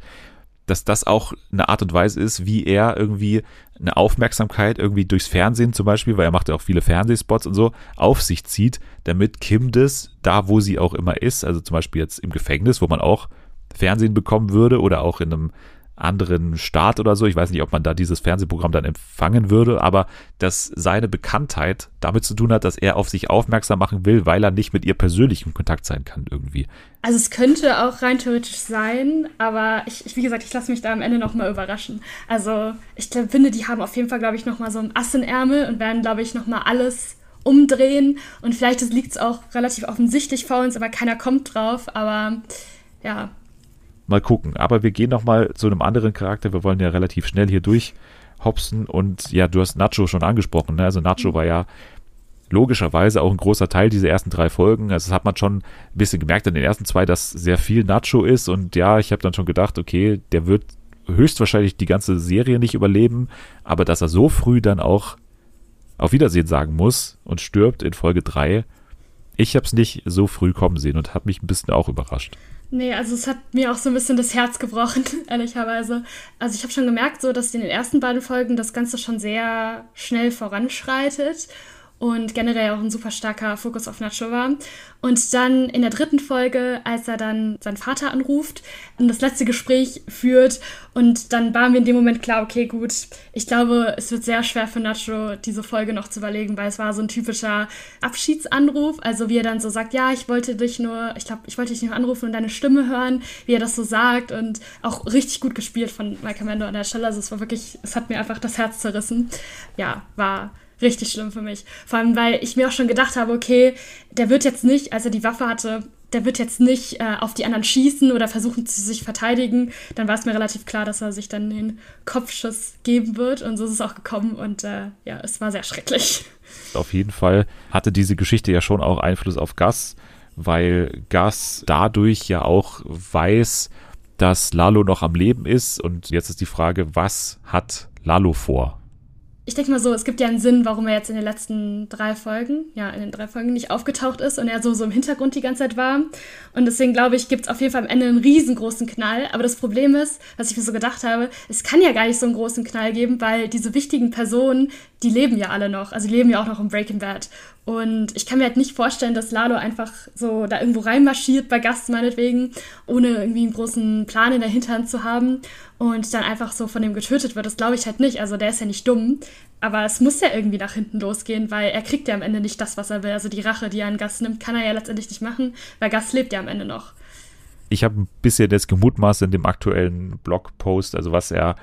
dass das auch eine Art und Weise ist, wie er irgendwie eine Aufmerksamkeit irgendwie durchs Fernsehen zum Beispiel, weil er macht ja auch viele Fernsehspots und so, auf sich zieht, damit Kim das, da wo sie auch immer ist, also zum Beispiel jetzt im Gefängnis, wo man auch Fernsehen bekommen würde oder auch in einem anderen Staat oder so. Ich weiß nicht, ob man da dieses Fernsehprogramm dann empfangen würde, aber dass seine Bekanntheit damit zu tun hat, dass er auf sich aufmerksam machen will, weil er nicht mit ihr persönlich in Kontakt sein kann irgendwie. Also es könnte auch rein theoretisch sein, aber ich, ich wie gesagt, ich lasse mich da am Ende nochmal überraschen. Also ich glaub, finde, die haben auf jeden Fall, glaube ich, nochmal so ein Ass in Ärmel und werden, glaube ich, nochmal alles umdrehen und vielleicht liegt es auch relativ offensichtlich vor uns, aber keiner kommt drauf, aber ja, mal gucken. Aber wir gehen noch mal zu einem anderen Charakter. Wir wollen ja relativ schnell hier durchhopsen. Und ja, du hast Nacho schon angesprochen. Ne? Also Nacho war ja logischerweise auch ein großer Teil dieser ersten drei Folgen. Also das hat man schon ein bisschen gemerkt in den ersten zwei, dass sehr viel Nacho ist. Und ja, ich habe dann schon gedacht, okay, der wird höchstwahrscheinlich die ganze Serie nicht überleben. Aber dass er so früh dann auch auf Wiedersehen sagen muss und stirbt in Folge drei, ich habe es nicht so früh kommen sehen und habe mich ein bisschen auch überrascht. Nee, also es hat mir auch so ein bisschen das Herz gebrochen, ehrlicherweise. Also ich habe schon gemerkt, so dass in den ersten beiden Folgen das Ganze schon sehr schnell voranschreitet. Und generell auch ein super starker Fokus auf Nacho war. Und dann in der dritten Folge, als er dann seinen Vater anruft und das letzte Gespräch führt und dann waren wir in dem Moment klar, okay, gut, ich glaube, es wird sehr schwer für Nacho, diese Folge noch zu überlegen, weil es war so ein typischer Abschiedsanruf, also wie er dann so sagt, ja, ich wollte dich nur, ich glaube, ich wollte dich nur anrufen und deine Stimme hören, wie er das so sagt und auch richtig gut gespielt von Michael Mando an der Stelle, also es war wirklich, es hat mir einfach das Herz zerrissen. Ja, war richtig schlimm für mich. Vor allem, weil ich mir auch schon gedacht habe, okay, der wird jetzt nicht, als er die Waffe hatte, der wird jetzt nicht äh, auf die anderen schießen oder versuchen zu sich verteidigen. Dann war es mir relativ klar, dass er sich dann den Kopfschuss geben wird. Und so ist es auch gekommen. Und äh, ja, es war sehr schrecklich. Auf jeden Fall hatte diese Geschichte ja schon auch Einfluss auf Gus, weil Gus dadurch ja auch weiß, dass Lalo noch am Leben ist. Und jetzt ist die Frage, was hat Lalo vor? Ich denke mal so, es gibt ja einen Sinn, warum er jetzt in den letzten drei Folgen, ja, in den drei Folgen nicht aufgetaucht ist und er so, so im Hintergrund die ganze Zeit war. Und deswegen glaube ich, gibt es auf jeden Fall am Ende einen riesengroßen Knall. Aber das Problem ist, was ich mir so gedacht habe, es kann ja gar nicht so einen großen Knall geben, weil diese wichtigen Personen, die leben ja alle noch. Also die leben ja auch noch im Breaking Bad. Und ich kann mir halt nicht vorstellen, dass Lalo einfach so da irgendwo reinmarschiert bei Gast meinetwegen, ohne irgendwie einen großen Plan in der Hinterhand zu haben und dann einfach so von dem getötet wird. Das glaube ich halt nicht. Also der ist ja nicht dumm. Aber es muss ja irgendwie nach hinten losgehen, weil er kriegt ja am Ende nicht das, was er will. Also die Rache, die er an Gast nimmt, kann er ja letztendlich nicht machen, weil Gast lebt ja am Ende noch. Ich habe ein bisschen das gemutmaßt in dem aktuellen Blogpost. Also was er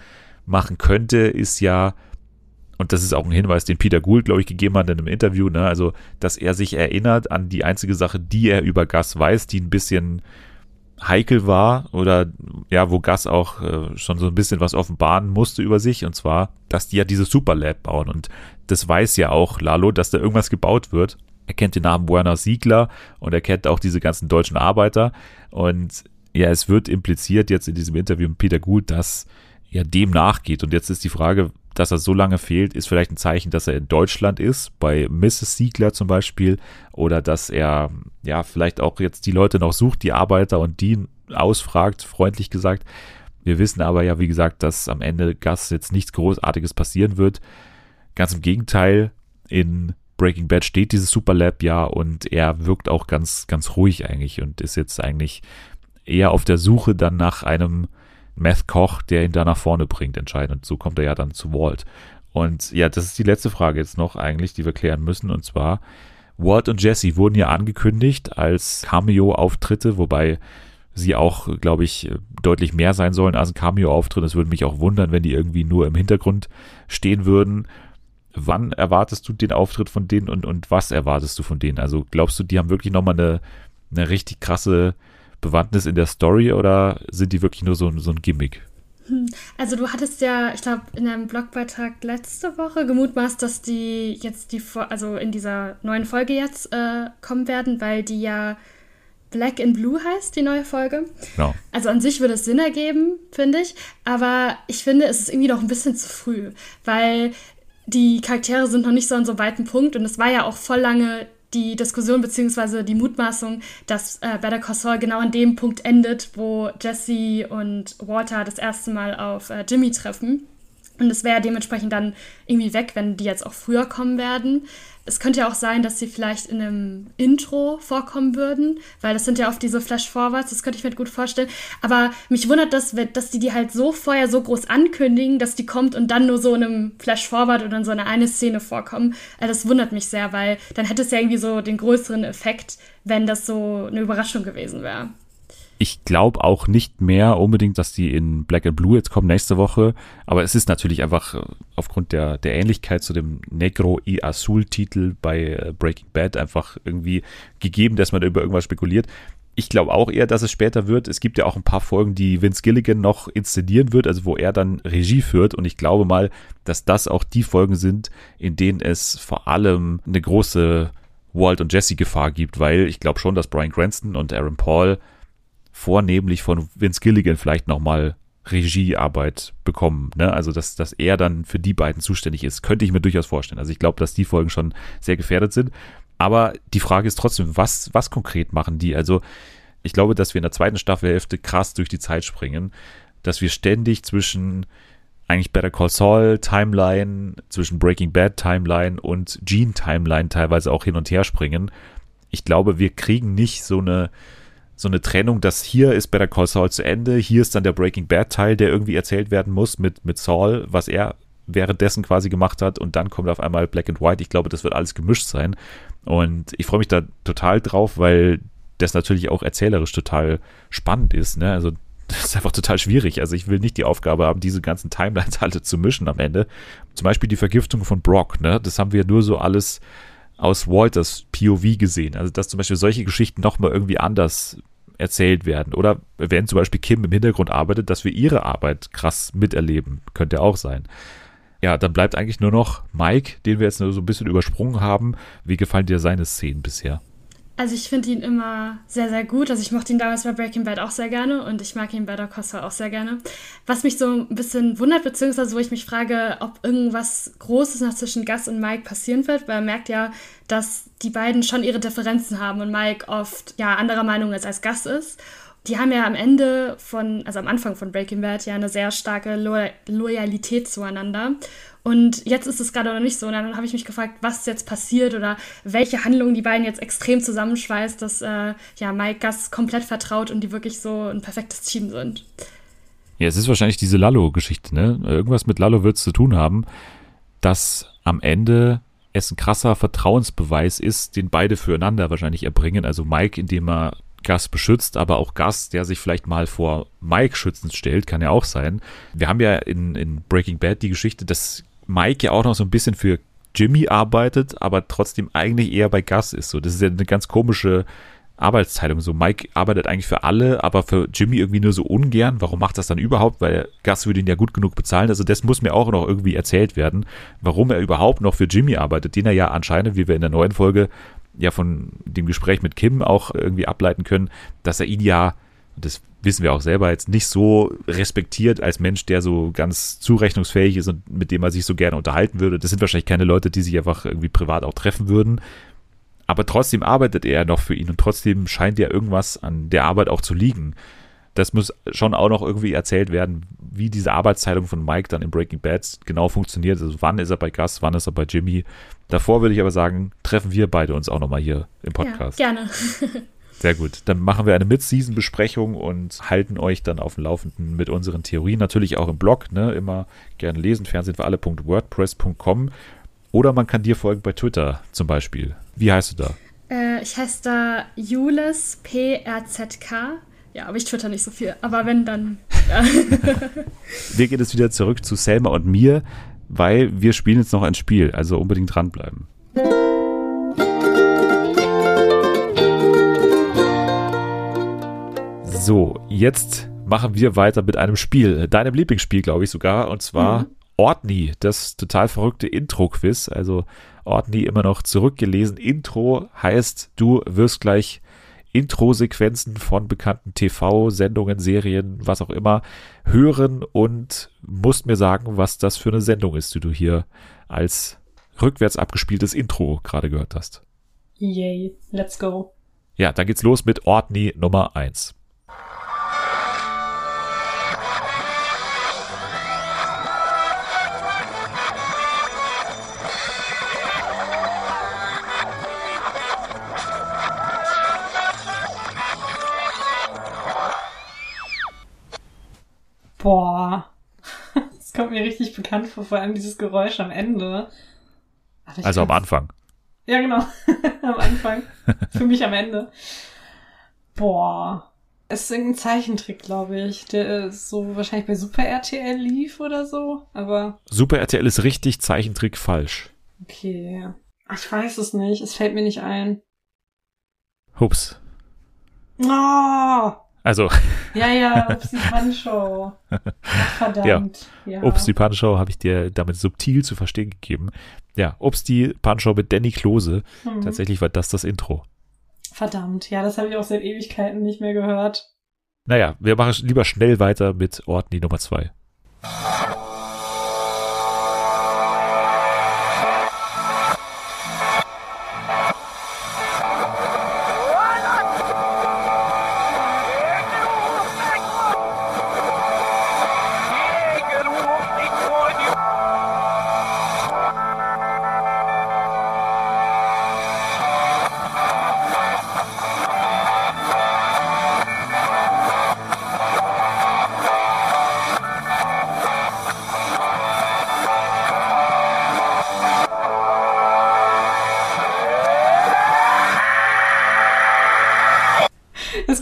machen könnte, ist ja und das ist auch ein Hinweis, den Peter Gould, glaube ich, gegeben hat in einem Interview, ne? also, dass er sich erinnert an die einzige Sache, die er über Gas weiß, die ein bisschen heikel war oder ja, wo Gas auch äh, schon so ein bisschen was offenbaren musste über sich und zwar, dass die ja diese Superlab bauen und das weiß ja auch Lalo, dass da irgendwas gebaut wird. Er kennt den Namen Werner Siegler und er kennt auch diese ganzen deutschen Arbeiter und ja, es wird impliziert jetzt in diesem Interview mit Peter Gould, dass er dem nachgeht und jetzt ist die Frage, dass er so lange fehlt, ist vielleicht ein Zeichen, dass er in Deutschland ist, bei Mrs. Siegler zum Beispiel, oder dass er ja vielleicht auch jetzt die Leute noch sucht, die Arbeiter und die ausfragt, freundlich gesagt. Wir wissen aber ja, wie gesagt, dass am Ende Gas jetzt nichts Großartiges passieren wird. Ganz im Gegenteil, in Breaking Bad steht dieses Superlab ja und er wirkt auch ganz, ganz ruhig eigentlich und ist jetzt eigentlich eher auf der Suche dann nach einem Meth-Koch, der ihn da nach vorne bringt, entscheidend. Und so kommt er ja dann zu Walt. Und ja, das ist die letzte Frage jetzt noch eigentlich, die wir klären müssen. Und zwar, Walt und Jesse wurden ja angekündigt als Cameo-Auftritte, wobei sie auch, glaube ich, deutlich mehr sein sollen als ein Cameo-Auftritt. Es würde mich auch wundern, wenn die irgendwie nur im Hintergrund stehen würden. Wann erwartest du den Auftritt von denen und, und was erwartest du von denen? Also glaubst du, die haben wirklich nochmal eine, eine richtig krasse Bewandtnis in der Story oder sind die wirklich nur so, so ein Gimmick? Hm, also du hattest ja, ich glaube, in einem Blogbeitrag letzte Woche gemutmaßt, dass die jetzt die, also in dieser neuen Folge jetzt äh, kommen werden, weil die ja Black and Blue heißt, die neue Folge. Genau. Also an sich würde es Sinn ergeben, finde ich. Aber ich finde, es ist irgendwie noch ein bisschen zu früh, weil die Charaktere sind noch nicht so an so weiten Punkt und es war ja auch voll lange die Diskussion bzw. die Mutmaßung, dass äh, Better Call Saul genau an dem Punkt endet, wo Jesse und Walter das erste Mal auf äh, Jimmy treffen. Und es wäre dementsprechend dann irgendwie weg, wenn die jetzt auch früher kommen werden. Es könnte ja auch sein, dass sie vielleicht in einem Intro vorkommen würden, weil das sind ja oft diese Flash-Forwards, das könnte ich mir gut vorstellen. Aber mich wundert das, dass die die halt so vorher so groß ankündigen, dass die kommt und dann nur so in einem Flash-Forward oder in so einer eine Szene vorkommen. Also das wundert mich sehr, weil dann hätte es ja irgendwie so den größeren Effekt, wenn das so eine Überraschung gewesen wäre. Ich glaube auch nicht mehr unbedingt, dass die in Black and Blue jetzt kommen nächste Woche. Aber es ist natürlich einfach äh, aufgrund der, der Ähnlichkeit zu dem Negro y Azul Titel bei äh, Breaking Bad einfach irgendwie gegeben, dass man über irgendwas spekuliert. Ich glaube auch eher, dass es später wird. Es gibt ja auch ein paar Folgen, die Vince Gilligan noch inszenieren wird, also wo er dann Regie führt. Und ich glaube mal, dass das auch die Folgen sind, in denen es vor allem eine große Walt und Jesse Gefahr gibt, weil ich glaube schon, dass Brian Cranston und Aaron Paul vornehmlich von Vince Gilligan vielleicht nochmal Regiearbeit bekommen. Ne? Also, dass, dass er dann für die beiden zuständig ist, könnte ich mir durchaus vorstellen. Also, ich glaube, dass die Folgen schon sehr gefährdet sind. Aber die Frage ist trotzdem, was, was konkret machen die? Also, ich glaube, dass wir in der zweiten Staffelhälfte krass durch die Zeit springen, dass wir ständig zwischen eigentlich Better Call Saul Timeline, zwischen Breaking Bad Timeline und Gene Timeline teilweise auch hin und her springen. Ich glaube, wir kriegen nicht so eine, so eine Trennung, dass hier ist Better Call Saul zu Ende, hier ist dann der Breaking Bad Teil, der irgendwie erzählt werden muss mit, mit Saul, was er währenddessen quasi gemacht hat und dann kommt auf einmal Black and White. Ich glaube, das wird alles gemischt sein und ich freue mich da total drauf, weil das natürlich auch erzählerisch total spannend ist. Ne? Also das ist einfach total schwierig. Also ich will nicht die Aufgabe haben, diese ganzen Timelines alle zu mischen am Ende. Zum Beispiel die Vergiftung von Brock, ne? Das haben wir nur so alles aus Walters POV gesehen. Also dass zum Beispiel solche Geschichten nochmal irgendwie anders erzählt werden. Oder wenn zum Beispiel Kim im Hintergrund arbeitet, dass wir ihre Arbeit krass miterleben. Könnte auch sein. Ja, dann bleibt eigentlich nur noch Mike, den wir jetzt nur so ein bisschen übersprungen haben. Wie gefallen dir seine Szenen bisher? Also ich finde ihn immer sehr, sehr gut. Also ich mochte ihn damals bei Breaking Bad auch sehr gerne und ich mag ihn bei der Costa auch sehr gerne. Was mich so ein bisschen wundert, beziehungsweise wo ich mich frage, ob irgendwas Großes noch zwischen Gus und Mike passieren wird, weil er merkt ja, dass die beiden schon ihre Differenzen haben und Mike oft ja anderer Meinung ist als Gus ist. Die haben ja am Ende von, also am Anfang von Breaking Bad ja eine sehr starke Lo Loyalität zueinander. Und jetzt ist es gerade noch nicht so. Und dann habe ich mich gefragt, was jetzt passiert oder welche Handlung die beiden jetzt extrem zusammenschweißt, dass äh, ja, Mike Gus komplett vertraut und die wirklich so ein perfektes Team sind. Ja, es ist wahrscheinlich diese Lalo-Geschichte, ne? Irgendwas mit Lalo wird es zu tun haben, dass am Ende es ein krasser Vertrauensbeweis ist, den beide füreinander wahrscheinlich erbringen. Also Mike, indem er Gus beschützt, aber auch Gus, der sich vielleicht mal vor Mike schützend stellt, kann ja auch sein. Wir haben ja in, in Breaking Bad die Geschichte, dass Mike ja auch noch so ein bisschen für Jimmy arbeitet, aber trotzdem eigentlich eher bei Gus ist. So, das ist ja eine ganz komische Arbeitsteilung. So, Mike arbeitet eigentlich für alle, aber für Jimmy irgendwie nur so ungern. Warum macht das dann überhaupt? Weil Gus würde ihn ja gut genug bezahlen. Also, das muss mir auch noch irgendwie erzählt werden, warum er überhaupt noch für Jimmy arbeitet, den er ja anscheinend, wie wir in der neuen Folge ja von dem Gespräch mit Kim auch irgendwie ableiten können, dass er ihn ja, das wissen wir auch selber jetzt nicht so respektiert als Mensch, der so ganz zurechnungsfähig ist und mit dem er sich so gerne unterhalten würde. Das sind wahrscheinlich keine Leute, die sich einfach irgendwie privat auch treffen würden. Aber trotzdem arbeitet er noch für ihn und trotzdem scheint ja irgendwas an der Arbeit auch zu liegen. Das muss schon auch noch irgendwie erzählt werden, wie diese Arbeitsteilung von Mike dann in Breaking Bad genau funktioniert. Also wann ist er bei Gus, wann ist er bei Jimmy. Davor würde ich aber sagen, treffen wir beide uns auch nochmal hier im Podcast. Ja, gerne. Sehr gut. Dann machen wir eine Mid-Season-Besprechung und halten euch dann auf dem Laufenden mit unseren Theorien. Natürlich auch im Blog, ne? Immer gerne lesen, Fernsehen für alle.wordpress.com. Oder man kann dir folgen bei Twitter zum Beispiel. Wie heißt du da? Äh, ich heiße da Jules PRZK. Ja, aber ich twitter nicht so viel. Aber wenn, dann. Ja. wir gehen jetzt wieder zurück zu Selma und mir, weil wir spielen jetzt noch ein Spiel. Also unbedingt dranbleiben. So, jetzt machen wir weiter mit einem Spiel. Deinem Lieblingsspiel, glaube ich sogar. Und zwar mhm. Ortni, das total verrückte Intro-Quiz. Also Ortni immer noch zurückgelesen. Intro heißt, du wirst gleich Intro-Sequenzen von bekannten TV-Sendungen, Serien, was auch immer, hören und musst mir sagen, was das für eine Sendung ist, die du hier als rückwärts abgespieltes Intro gerade gehört hast. Yay, let's go. Ja, dann geht's los mit Ortni Nummer 1. Boah. Das kommt mir richtig bekannt vor, vor allem dieses Geräusch am Ende. Also am Anfang. Ja, genau. am Anfang. Für mich am Ende. Boah. Es ist irgendein Zeichentrick, glaube ich, der so wahrscheinlich bei Super RTL lief oder so, aber. Super RTL ist richtig, Zeichentrick falsch. Okay. Ich weiß es nicht, es fällt mir nicht ein. Hups. Oh! Also. Ja, ja, Ups die Panshow. verdammt. Ja. ja. Ups die Panshow habe ich dir damit subtil zu verstehen gegeben. Ja, Ups die Panshow mit Danny Klose. Mhm. Tatsächlich war das das Intro. Verdammt, ja, das habe ich auch seit Ewigkeiten nicht mehr gehört. Naja, wir machen lieber schnell weiter mit Orten Nummer zwei.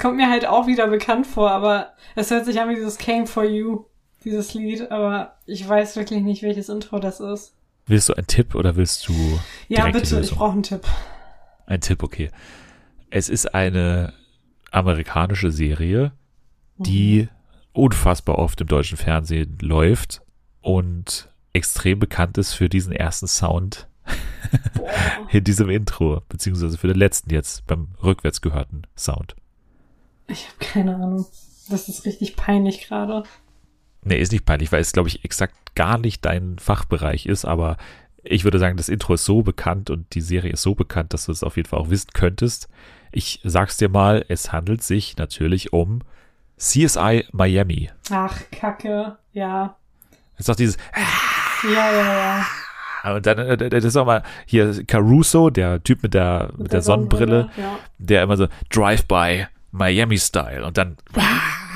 Kommt mir halt auch wieder bekannt vor, aber es hört sich an wie dieses Came for You, dieses Lied, aber ich weiß wirklich nicht, welches Intro das ist. Willst du einen Tipp oder willst du. Ja, bitte, ich brauche einen Tipp. Ein Tipp, okay. Es ist eine amerikanische Serie, die mhm. unfassbar oft im deutschen Fernsehen läuft und extrem bekannt ist für diesen ersten Sound in diesem Intro, beziehungsweise für den letzten jetzt beim rückwärts gehörten Sound. Ich habe keine Ahnung. Das ist richtig peinlich gerade. Nee, ist nicht peinlich, weil es, glaube ich, exakt gar nicht dein Fachbereich ist, aber ich würde sagen, das Intro ist so bekannt und die Serie ist so bekannt, dass du es auf jeden Fall auch wissen könntest. Ich sag's dir mal, es handelt sich natürlich um CSI Miami. Ach, Kacke, ja. Ist doch dieses. Ja, ja, ja. Und dann, äh, das ist auch mal hier Caruso, der Typ mit der, mit, mit der, der, Sonnenbrille, Sonnenbrille ja. der immer so Drive-by Miami Style und dann.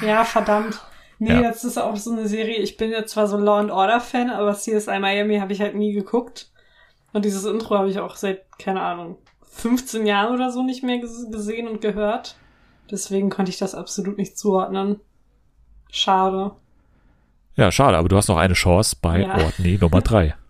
Ja, verdammt. Nee, ja. jetzt ist auch so eine Serie, ich bin jetzt zwar so Law and Order Fan, aber CSI Miami habe ich halt nie geguckt. Und dieses Intro habe ich auch seit, keine Ahnung, 15 Jahren oder so nicht mehr gesehen und gehört. Deswegen konnte ich das absolut nicht zuordnen. Schade. Ja, schade, aber du hast noch eine Chance bei ja. Ordney Nummer 3.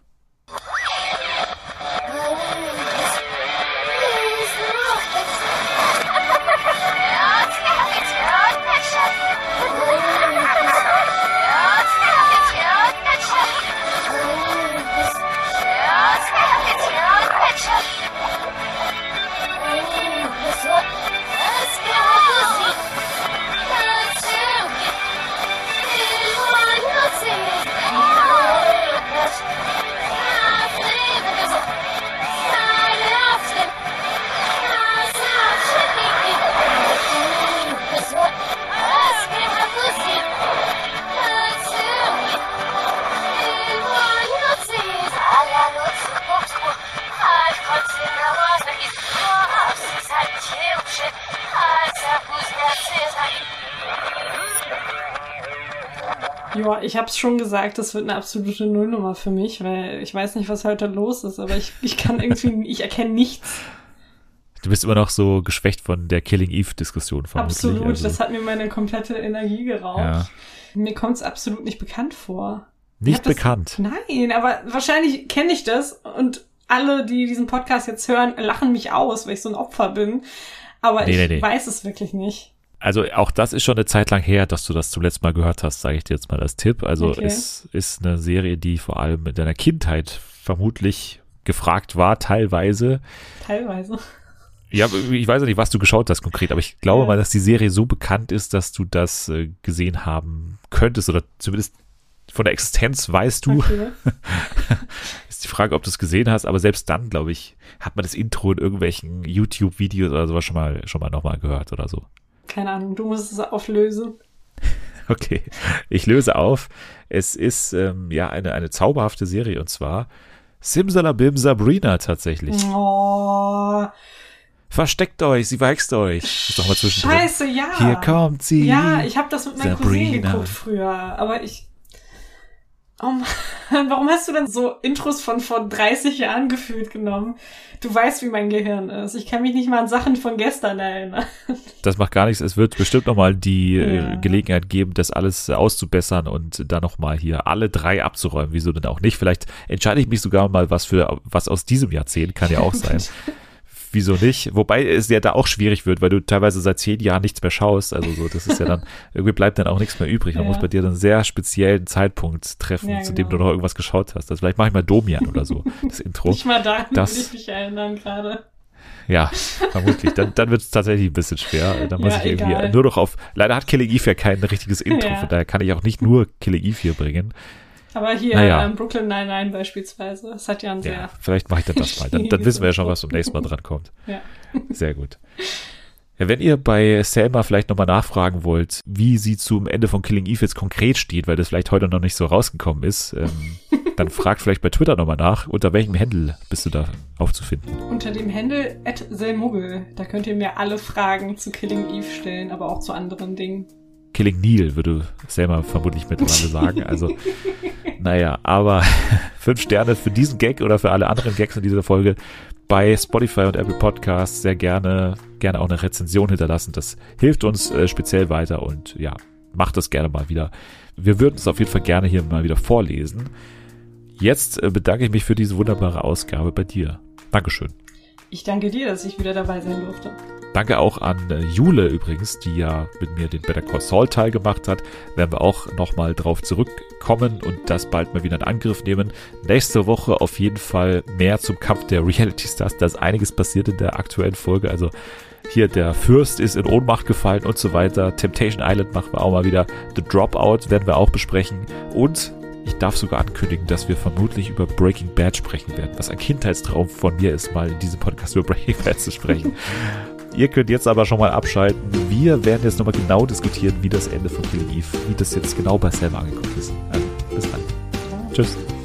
habe es schon gesagt, das wird eine absolute Nullnummer für mich, weil ich weiß nicht, was heute los ist, aber ich, ich kann irgendwie, ich erkenne nichts. Du bist immer noch so geschwächt von der Killing Eve-Diskussion. Absolut, also. das hat mir meine komplette Energie geraubt. Ja. Mir kommt es absolut nicht bekannt vor. Nicht bekannt? Das, nein, aber wahrscheinlich kenne ich das und alle, die diesen Podcast jetzt hören, lachen mich aus, weil ich so ein Opfer bin. Aber nee, ich nee, nee. weiß es wirklich nicht. Also auch das ist schon eine Zeit lang her, dass du das zum letzten Mal gehört hast, sage ich dir jetzt mal als Tipp. Also okay. es ist eine Serie, die vor allem in deiner Kindheit vermutlich gefragt war, teilweise. Teilweise. Ja, ich weiß ja nicht, was du geschaut hast konkret, aber ich glaube ja. mal, dass die Serie so bekannt ist, dass du das äh, gesehen haben könntest oder zumindest von der Existenz weißt du. Okay. ist die Frage, ob du es gesehen hast, aber selbst dann, glaube ich, hat man das Intro in irgendwelchen YouTube-Videos oder sowas schon mal, schon mal nochmal gehört oder so. Keine Ahnung, du musst es auflösen. Okay, ich löse auf. Es ist ähm, ja eine, eine zauberhafte Serie und zwar Simsalabim Sabrina tatsächlich. Oh. Versteckt euch, sie wächst euch. Ist doch mal. Scheiße, ja. Hier kommt sie. Ja, ich habe das mit meinem Sabrina. Cousin geguckt früher, aber ich Oh Mann, warum hast du denn so Intros von vor 30 Jahren gefühlt genommen? Du weißt, wie mein Gehirn ist. Ich kann mich nicht mal an Sachen von gestern erinnern. Das macht gar nichts. Es wird bestimmt nochmal die äh, ja. Gelegenheit geben, das alles auszubessern und dann nochmal hier alle drei abzuräumen. Wieso denn auch nicht? Vielleicht entscheide ich mich sogar mal was für was aus diesem Jahrzehnt, kann ja auch sein. wieso nicht? Wobei es ja da auch schwierig wird, weil du teilweise seit zehn Jahren nichts mehr schaust. Also so, das ist ja dann, irgendwie bleibt dann auch nichts mehr übrig. Man ja. muss bei dir dann einen sehr speziellen Zeitpunkt treffen, ja, zu dem genau. du noch irgendwas geschaut hast. Also vielleicht mache ich mal Domian oder so, das Intro. Nicht mal da das, will ich mich erinnern gerade. Ja, vermutlich. Dann, dann wird es tatsächlich ein bisschen schwer. Dann muss ja, ich irgendwie egal. nur noch auf. Leider hat Killing Eve ja kein richtiges Intro, von daher kann ich auch nicht nur Killing Eve hier bringen. Aber hier naja. ähm, Brooklyn Nine-Nine beispielsweise, das hat ja ein sehr. Ja, vielleicht mache ich dann das mal. Dann, dann wissen wir ja schon, was zum nächsten Mal dran kommt. Ja. Sehr gut. Ja, wenn ihr bei Selma vielleicht nochmal nachfragen wollt, wie sie zum Ende von Killing Eve jetzt konkret steht, weil das vielleicht heute noch nicht so rausgekommen ist, ähm, dann fragt vielleicht bei Twitter nochmal nach, unter welchem Händel bist du da aufzufinden? Unter dem Händel Selmuggel. Da könnt ihr mir alle Fragen zu Killing Eve stellen, aber auch zu anderen Dingen. Killing Neil, würde Selma vermutlich mittlerweile sagen. Also, naja, aber fünf Sterne für diesen Gag oder für alle anderen Gags in dieser Folge bei Spotify und Apple Podcasts sehr gerne, gerne auch eine Rezension hinterlassen. Das hilft uns äh, speziell weiter und ja, macht das gerne mal wieder. Wir würden es auf jeden Fall gerne hier mal wieder vorlesen. Jetzt äh, bedanke ich mich für diese wunderbare Ausgabe bei dir. Dankeschön. Ich danke dir, dass ich wieder dabei sein durfte. Danke auch an äh, Jule übrigens, die ja mit mir den Better Call Saul Teil gemacht hat. Werden wir auch nochmal drauf zurückkommen und das bald mal wieder in Angriff nehmen. Nächste Woche auf jeden Fall mehr zum Kampf der Reality Stars. Da ist einiges passiert in der aktuellen Folge. Also hier der Fürst ist in Ohnmacht gefallen und so weiter. Temptation Island machen wir auch mal wieder. The Dropout werden wir auch besprechen. Und ich darf sogar ankündigen, dass wir vermutlich über Breaking Bad sprechen werden, was ein Kindheitstraum von mir ist, mal in diesem Podcast über Breaking Bad zu sprechen. Ihr könnt jetzt aber schon mal abschalten. Wir werden jetzt nochmal genau diskutieren, wie das Ende von Killing Eve, wie das jetzt genau bei Selma angekommen ist. Also, bis dann. Tschüss.